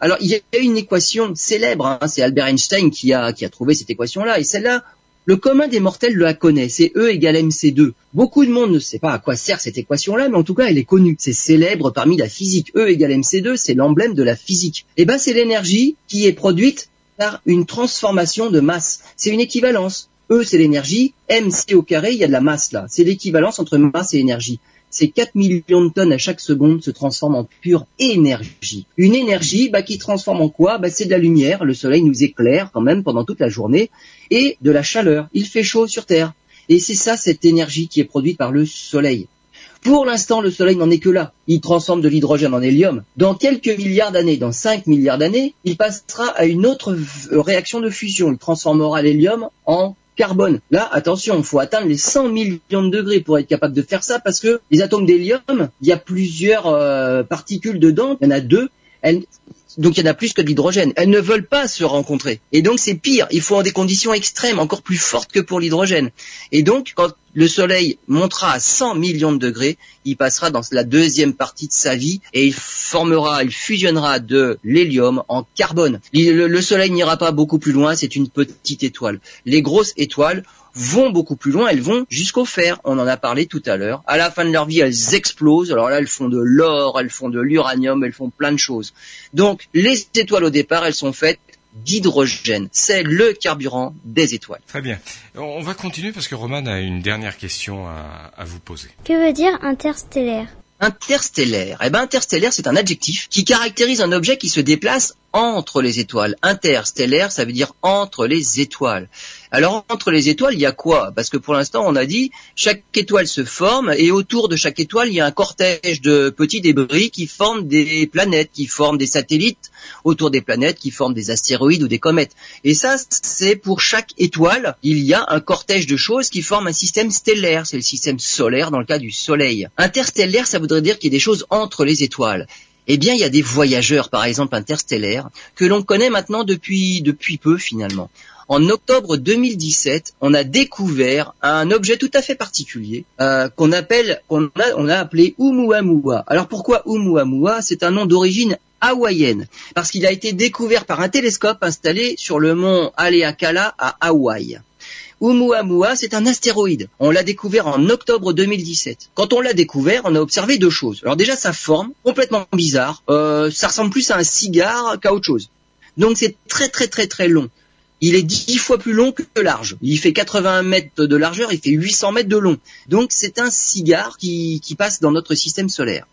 Alors, il y a une équation célèbre, hein, c'est Albert Einstein qui a, trouvé cette équation-là, et celle-là, le commun des mortels la connaît, c'est E égale mc2. Beaucoup de monde ne sait pas à quoi sert cette équation-là, mais en tout cas, elle est connue. C'est célèbre parmi la physique. E égale mc2, c'est l'emblème de la physique. Et eh ben, c'est l'énergie qui est produite par une transformation de masse. C'est une équivalence. E, c'est l'énergie. mc au carré, il y a de la masse là. C'est l'équivalence entre masse et énergie ces 4 millions de tonnes à chaque seconde se transforment en pure énergie. Une énergie bah, qui transforme en quoi? Bah, C'est de la lumière, le soleil nous éclaire quand même pendant toute la journée, et de la chaleur. Il fait chaud sur Terre. Et c'est ça cette énergie qui est produite par le soleil. Pour l'instant, le soleil n'en est que là. Il transforme de l'hydrogène en hélium. Dans quelques milliards d'années, dans 5 milliards d'années, il passera à une autre réaction de fusion. Il transformera l'hélium en carbone. Là, attention, il faut atteindre les 100 millions de degrés pour être capable de faire ça parce que les atomes d'hélium, il y a plusieurs euh, particules dedans, il y en a deux. Donc il y en a plus que de l'hydrogène. Elles ne veulent pas se rencontrer. Et donc c'est pire. Il faut des conditions extrêmes, encore plus fortes que pour l'hydrogène. Et donc quand le Soleil montera à 100 millions de degrés, il passera dans la deuxième partie de sa vie et il formera, il fusionnera de l'hélium en carbone. Le, Soleil n'ira pas beaucoup plus loin, c'est une petite étoile. Les grosses étoiles vont beaucoup plus loin, elles vont jusqu'au fer. On en a parlé tout à l'heure. À la fin de leur vie, elles explosent. Alors là, elles font de l'or, elles font de l'uranium, elles font plein de choses. Donc, les étoiles au départ, elles sont faites d'hydrogène. C'est le carburant des étoiles. Très bien. On va continuer parce que Roman a une dernière question à, à vous poser. Que veut dire interstellaire? Interstellaire. Eh ben, interstellaire, c'est un adjectif qui caractérise un objet qui se déplace entre les étoiles. Interstellaire, ça veut dire entre les étoiles. Alors entre les étoiles, il y a quoi? Parce que pour l'instant, on a dit chaque étoile se forme et autour de chaque étoile, il y a un cortège de petits débris qui forment des planètes, qui forment des satellites autour des planètes, qui forment des astéroïdes ou des comètes. Et ça, c'est pour chaque étoile, il y a un cortège de choses qui forment un système stellaire. C'est le système solaire dans le cas du Soleil. Interstellaire, ça voudrait dire qu'il y a des choses entre les étoiles eh bien, il y a des voyageurs, par exemple interstellaires, que l'on connaît maintenant depuis, depuis peu finalement. En octobre 2017, on a découvert un objet tout à fait particulier euh, qu'on appelle, qu'on a, on a appelé Oumuamua. Alors pourquoi Oumuamua? C'est un nom d'origine hawaïenne parce qu'il a été découvert par un télescope installé sur le mont Haleakala à Hawaï. Oumuamua, c'est un astéroïde. On l'a découvert en octobre 2017. Quand on l'a découvert, on a observé deux choses. Alors déjà, sa forme, complètement bizarre. Euh, ça ressemble plus à un cigare qu'à autre chose. Donc c'est très très très très long. Il est dix fois plus long que large. Il fait 80 mètres de largeur, il fait 800 mètres de long. Donc c'est un cigare qui passe dans notre système solaire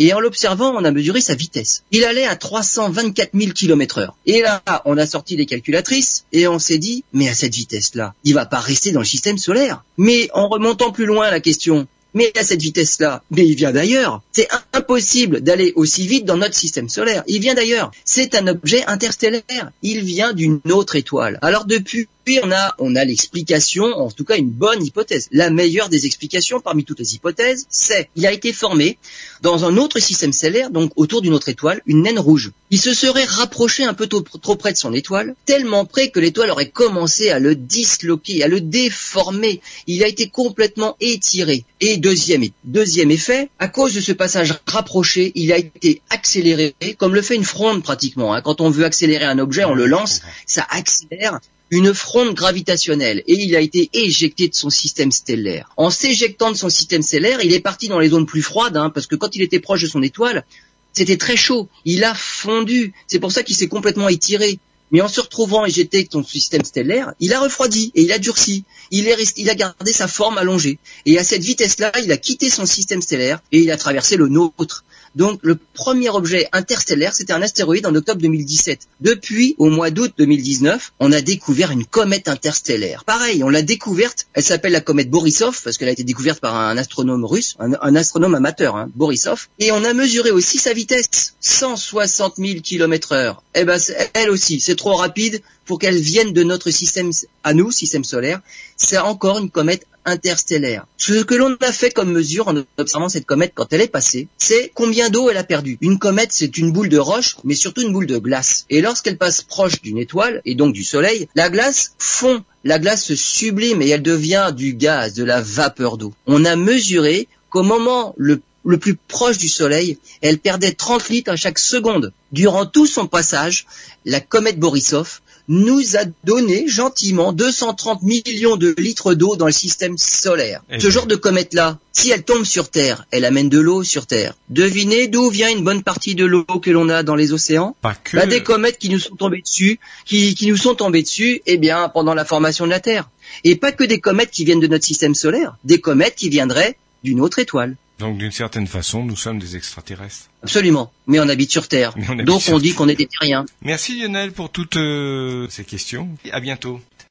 et en l'observant, on a mesuré sa vitesse. Il allait à 324 000 km heure. Et là, on a sorti les calculatrices et on s'est dit, mais à cette vitesse-là, il va pas rester dans le système solaire. Mais en remontant plus loin la question, mais à cette vitesse-là, mais il vient d'ailleurs. C'est impossible d'aller aussi vite dans notre système solaire. Il vient d'ailleurs. C'est un objet interstellaire. Il vient d'une autre étoile. Alors depuis on a, on a l'explication, en tout cas une bonne hypothèse. La meilleure des explications parmi toutes les hypothèses, c'est il a été formé dans un autre système stellaire, donc autour d'une autre étoile, une naine rouge. Il se serait rapproché un peu trop, près de son étoile, tellement près que l'étoile aurait commencé à le disloquer, à le déformer. Il a été complètement étiré. Et deuxième, deuxième effet, à cause de ce passage rapproché, il a été accéléré, comme le fait une fronde pratiquement. Hein. Quand on veut accélérer un objet, on le lance, ça accélère une fronde gravitationnelle et il a été éjecté de son système stellaire. En s'éjectant de son système stellaire, il est parti dans les zones plus froides, hein, parce que quand il était proche de son étoile, c'était très chaud. Il a fondu. C'est pour ça qu'il s'est complètement étiré. Mais en se retrouvant éjecté de son système stellaire, il a refroidi et il a durci. Il a gardé sa forme allongée. Et à cette vitesse-là, il a quitté son système stellaire et il a traversé le nôtre. Donc le premier objet interstellaire, c'était un astéroïde en octobre 2017. Depuis, au mois d'août 2019, on a découvert une comète interstellaire. Pareil, on l'a découverte, elle s'appelle la comète Borisov, parce qu'elle a été découverte par un astronome russe, un, astronome amateur, hein, Borisov, et on a mesuré aussi sa vitesse, 160 000 km heure. Eh ben, elle aussi, c'est trop rapide, pour qu'elle vienne de notre système à nous, système solaire, c'est encore une comète interstellaire. Ce que l'on a fait comme mesure en observant cette comète quand elle est passée, c'est combien d'eau elle a perdu. Une comète, c'est une boule de roche, mais surtout une boule de glace. Et lorsqu'elle passe proche d'une étoile, et donc du soleil, la glace fond. La glace se sublime et elle devient du gaz, de la vapeur d'eau. On a mesuré qu'au moment le le plus proche du Soleil, elle perdait 30 litres à chaque seconde. Durant tout son passage, la comète Borisov nous a donné gentiment 230 millions de litres d'eau dans le système solaire. Eh Ce bien. genre de comète-là, si elle tombe sur Terre, elle amène de l'eau sur Terre. Devinez d'où vient une bonne partie de l'eau que l'on a dans les océans Pas que. bah, des comètes qui nous sont tombées dessus, qui, qui nous sont tombées dessus, eh bien, pendant la formation de la Terre. Et pas que des comètes qui viennent de notre système solaire, des comètes qui viendraient d'une autre étoile. Donc d'une certaine façon, nous sommes des extraterrestres. Absolument. Mais on habite sur Terre. Mais on habite Donc sur on dit qu'on est des terriens. Merci Lionel pour toutes euh, ces questions. À bientôt.